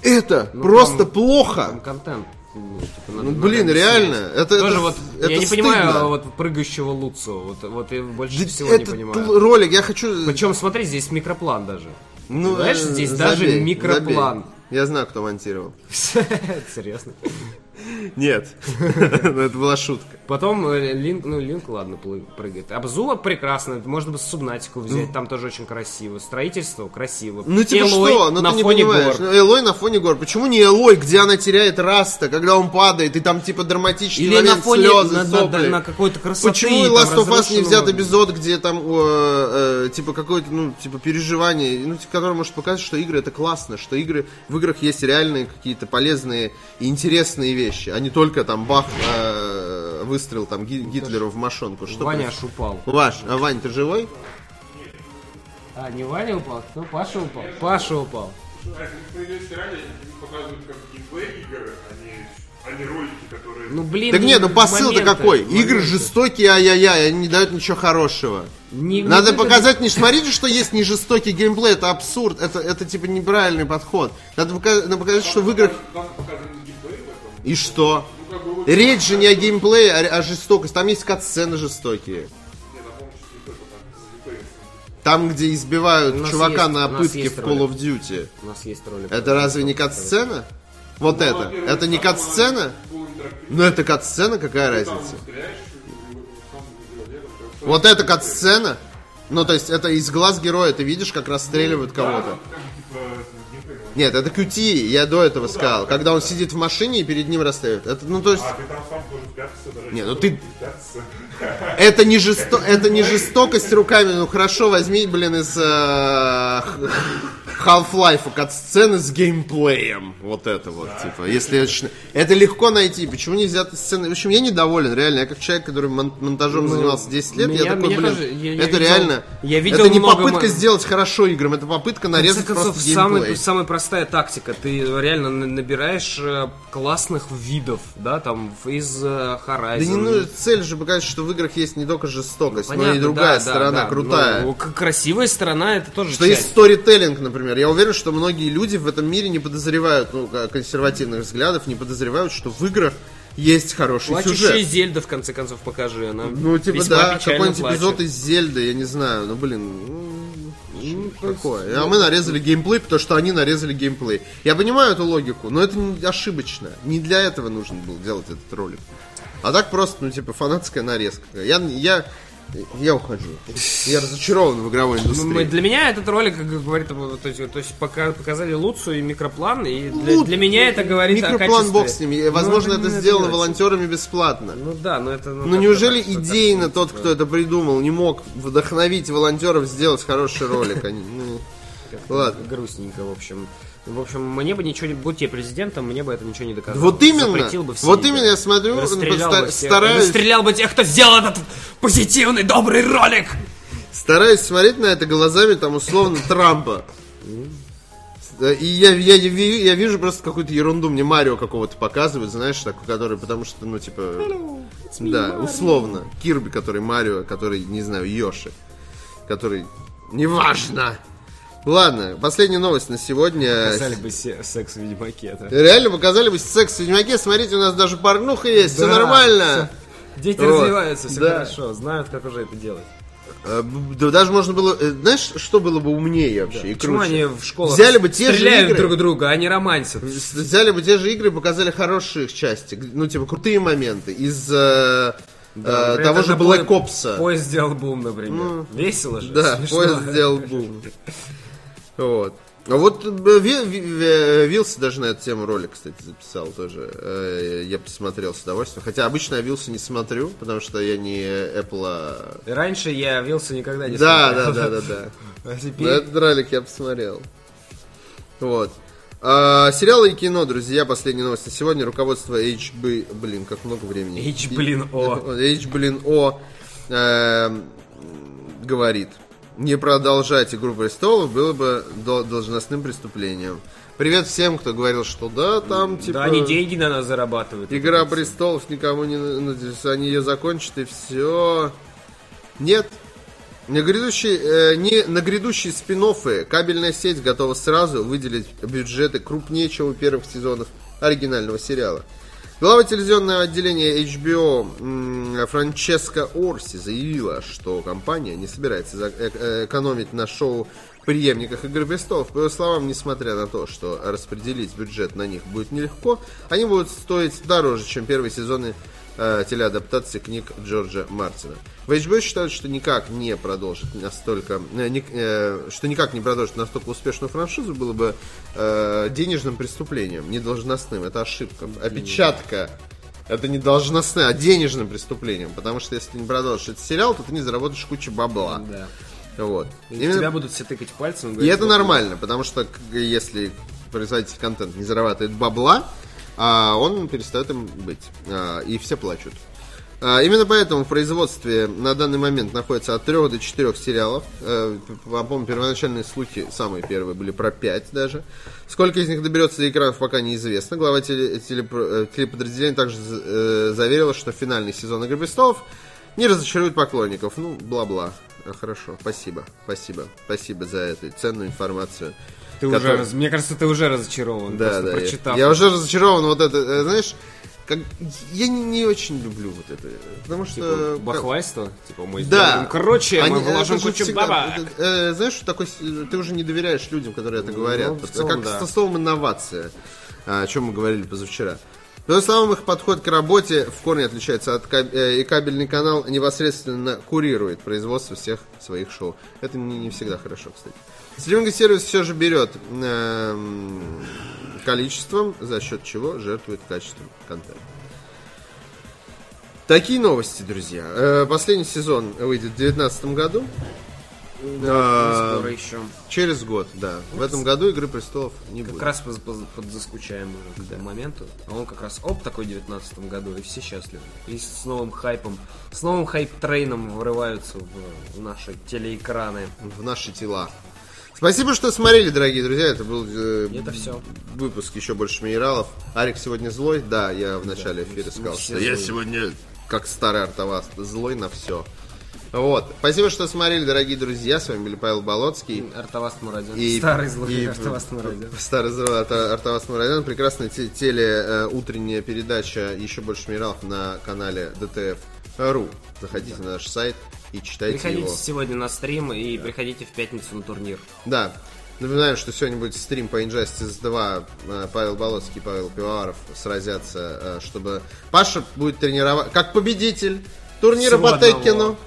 Это просто там- плохо. Там контент. Ну, типа, надо- Ну, надо блин, объяснять. реально, это- Тоже это- вот, это я не стыдно. понимаю вот прыгающего Луцу. Вот, вот я больше Да всего не понимаю. ролик, я хочу... Причем, смотри, здесь микроплан даже. Ну, Знаешь, э, здесь даже забей, микроплан. забей. Я знаю, кто монтировал. <laughs> Серьезно. Нет, Ну, <laughs> это была шутка. Потом э, Линк, ну Линк, ладно, прыгает. Абзула прекрасно, можно бы субнатику взять, там тоже очень красиво. Строительство красиво. Ну типа Элой что? Ну на ты не фоне понимаешь. гор. Ну, Элой на фоне гор. Почему не Элой, где она теряет раста, когда он падает, и там типа драматичный Или на фоне слезы, на, сопли? на какой-то красоты. Почему Last of Us не взят эпизод, где там э, э, типа какое-то, ну, типа переживание, ну, которое может показать, что игры это классно, что игры в играх есть реальные какие-то полезные и интересные вещи, а не только там бах э, выстрел там Ги- Гитлеру в мошонку. Что Ваня происходит? упал. Ваш, а Вань, ты живой? А, не Ваня упал? Ну, Паша упал. Паша упал. Не, не. Ну, блин. Так нет, ну посыл-то какой? Игры жестокие, ай-яй-яй, они не дают ничего хорошего. Не- не Надо выгодно- показать, не смотрите, что есть не жестокий геймплей, это абсурд, это, это типа неправильный подход. Надо пока- надо показать, что в играх... И что? Ну. Речь же не о геймплее, а о жестокости. Там есть кат-сцены жестокие. Там, где избивают чувака есть- на пытке в Call ролик. of Duty. У нас есть ролик. Это разве не кат-сцена? Вот это. во-первых, Это не кат-сцена? Ну это кат-сцена, какая там разница? Вот это кат-сцена? Ну, то есть, это из глаз героя, ты видишь, как расстреливают Да, кого-то. Нет, это QT, я до этого сказал. Когда он сидит в машине и перед ним расстреливают. Это, ну, то есть, А ты там сам тоже пятся даже. Не, ну ты- Пятся. Это не, жесто... это не жестокость руками. Ну, хорошо, возьми, блин, из э, Half-Life кат-сцены с геймплеем. Вот это вот, типа. Если это, легко найти. Почему не взяты сцены? В общем, я недоволен, реально. Я как человек, который мон- монтажом занимался 10 лет, Ну, меня- я такой, блин, тоже- я- я это видел- реально... я видел это не попытка мо- сделать хорошо играм, это попытка нарезать концов, просто геймплей. самая, самая простая тактика. Ты реально на- набираешь э, классных видов, да, там, из э, Horizon. Да не ну, цель же показать, что в играх есть не только жестокость, но и Понятно, другая да, сторона да. крутая. Ну, красивая сторона это тоже Что часть. есть сторителлинг, например. Я уверен, что многие люди в этом мире не подозревают, ну, консервативных взглядов, не подозревают, что в играх есть хороший Плачущая сюжет. Зельда, в конце концов, покажи. Она Ну, типа, да, какой-нибудь эпизод из Зельды, я не знаю, ну, блин, ну, такое. А мы нарезали геймплей, потому что они нарезали геймплей. Я понимаю эту логику, но это ошибочно. Не для этого нужно было делать этот ролик. А так просто, ну, типа, фанатская нарезка. Я, я Я ухожу. Я разочарован в игровой Ну, мы- индустрии. Для меня этот ролик как говорит, то есть, то есть пока показали Луцию и микроплан, и для, Ну, для меня это говорит о Микроплан бог с ними. И, Возможно, Ну, это сделано нравится. волонтерами бесплатно. Ну да, но это... Ну как-то неужели так, идейно тот, кто это придумал, не мог вдохновить волонтеров сделать хороший ролик? Они, ну, ладно. Грустненько, в общем. В общем, мне бы ничего не... Будь я президентом, мне бы это ничего не доказало. Вот именно, Запретил бы все вот игры. именно я смотрю, Расстрелял ста- бы всех. стараюсь, Расстрелял бы тех, кто сделал этот позитивный, добрый ролик. стараюсь смотреть на это глазами там условно Трампа. И я, я, я, ви- я вижу просто какую-то ерунду, мне Марио какого-то показывают, знаешь, такой, который, потому что, ну, типа, да, условно, Кирби, который Марио, который, не знаю, Йоши, который, неважно. Ладно, последняя новость на сегодня. Показали бы се- секс в Ведьмаке. это. Реально показали бы секс в Ведьмаке, смотрите, у нас даже порнуха есть, все Да, нормально. Дети Вот. развиваются, все Да. хорошо, знают, как уже это делать. Э, Да даже можно было, э, знаешь, что было бы умнее вообще и Почему круче? они в школах Взяли бы те же игры. друг друга, а не романсят? Взяли бы те же игры и показали хорошие их части, ну, типа, крутые моменты из э, э, например, того же Black Ops. Поезд сделал бум, например. Весело же. Ну, Да, смешно. поезд сделал бум. <laughs> Вот. А вот э, Ви- Ви- Ви- Вилса даже на эту тему ролик, кстати, записал тоже. Э, Я посмотрел с удовольствием. Хотя обычно я Вилса не смотрю, потому что я не Apple. а- Раньше я Вилса никогда не Да, да, смотрел. да, да, да. <laughs> А Но теперь... этот ролик я посмотрел. Вот. А, сериалы и кино, друзья, последняя новость на сегодня. Руководство HB... Блин, как много времени. H, блин, O. H, блин, О говорит. Не продолжать «Игру престолов» было бы до- должностным преступлением. Привет всем, кто говорил, что да, там, типа... Да, они деньги на нас зарабатывают. Игра престолов никому не... Они ее закончат и все. Нет. На грядущие, э, не, на грядущие спин кабельная сеть готова сразу выделить бюджеты крупнее, чем у первых сезонов оригинального сериала. Глава телевизионного отделения HBO Франческа Орси заявила, что компания не собирается э- э- экономить на шоу преемниках Игры престолов. По ее словам, несмотря на то, что распределить бюджет на них будет нелегко, они будут стоить дороже, чем первые сезоны э, телеадаптации книг Джорджа Мартина. В HBO считают, что никак не продолжит настолько, э, ни- э, что никак не продолжит настолько успешную франшизу было бы э, денежным преступлением, не должностным. Это ошибка. Опечатка. Это не должностное, а денежным преступлением. Потому что если ты не продолжишь этот сериал, то ты не заработаешь кучу бабла. Да. Вот. И Именно- Тебя будут все тыкать пальцем. и говорить, это вот, нормально, потому что если производитель контента не зарабатывает бабла, а он перестает им быть. А, и все плачут. А, Именно поэтому в производстве на данный момент находится от 3 до 4 сериалов. Э, По-моему, первоначальные слухи, самые первые, были про 5 даже. Сколько из них доберется до экранов, пока неизвестно. Глава теле- телепро- э, также э, заверила, что финальный сезон «Игры престолов» не разочарует поклонников. Ну, бла-бла. Хорошо, спасибо, спасибо, спасибо за эту ценную информацию. Ты уже, который- раз- мне кажется, ты уже разочарован. Да, да, я- прочитав. я, уже разочарован, вот это, э, знаешь, как, я не, не очень люблю вот это, потому что... Типа, как- бахвайство, типа мы Да. сделаем круче, мы Они- вложим это же кучу всегда- бабок. э, знаешь, что такой, с- ты уже не доверяешь людям, которые это говорят. в Это целом, как да. со словом инновация, а, о чем мы говорили позавчера. По его словам, их подход к работе в корне отличается от каб- э, и кабельный канал непосредственно курирует производство всех своих шоу. Это не, не всегда хорошо, кстати. Стриминговый сервис все же берет эм, количеством, за счет чего жертвует качеством контента. Такие новости, друзья. Э, Последний сезон выйдет в 2019 году. А, Скоро еще. Через год, да. В этом году Игры престолов не Как будет. раз поз- поз- подзаскучаем уже к этому моменту. А он как раз оп такой в 19 году, и все счастливы. И с новым хайпом, с новым хайп-трейном врываются в, в наши телеэкраны. в наши тела. Спасибо, что смотрели, дорогие друзья. Это был э, Это всё. выпуск еще больше минералов. Арик сегодня злой. Да, я в начале эфира сказал, все что я сегодня как старый артоваст, злой на все. Вот. Спасибо, что смотрели, дорогие друзья. С вами был Павел Болоцкий. Артоваст Мурадян. И- Старый злой и- Артоваст Мурадян. Старый злой Артавас Мурадян. Прекрасная те- теле э, утренняя передача «Еще больше минералов» на канале DTF.ru. Заходите на наш сайт и читайте Приходите его. сегодня на стрим и приходите в пятницу на турнир. Да. Напоминаю, что сегодня будет стрим по Injustice 2. Э, Павел Болоцкий и Павел Пивоваров сразятся, э, чтобы... Паша будет тренировать... Как победитель турнира Всего по. Теккену.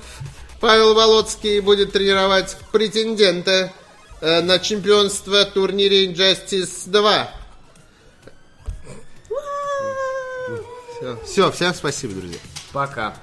Павел Володский будет тренировать претендента э, на чемпионство в турнире Injustice 2. Все, всем спасибо, друзья. Пока.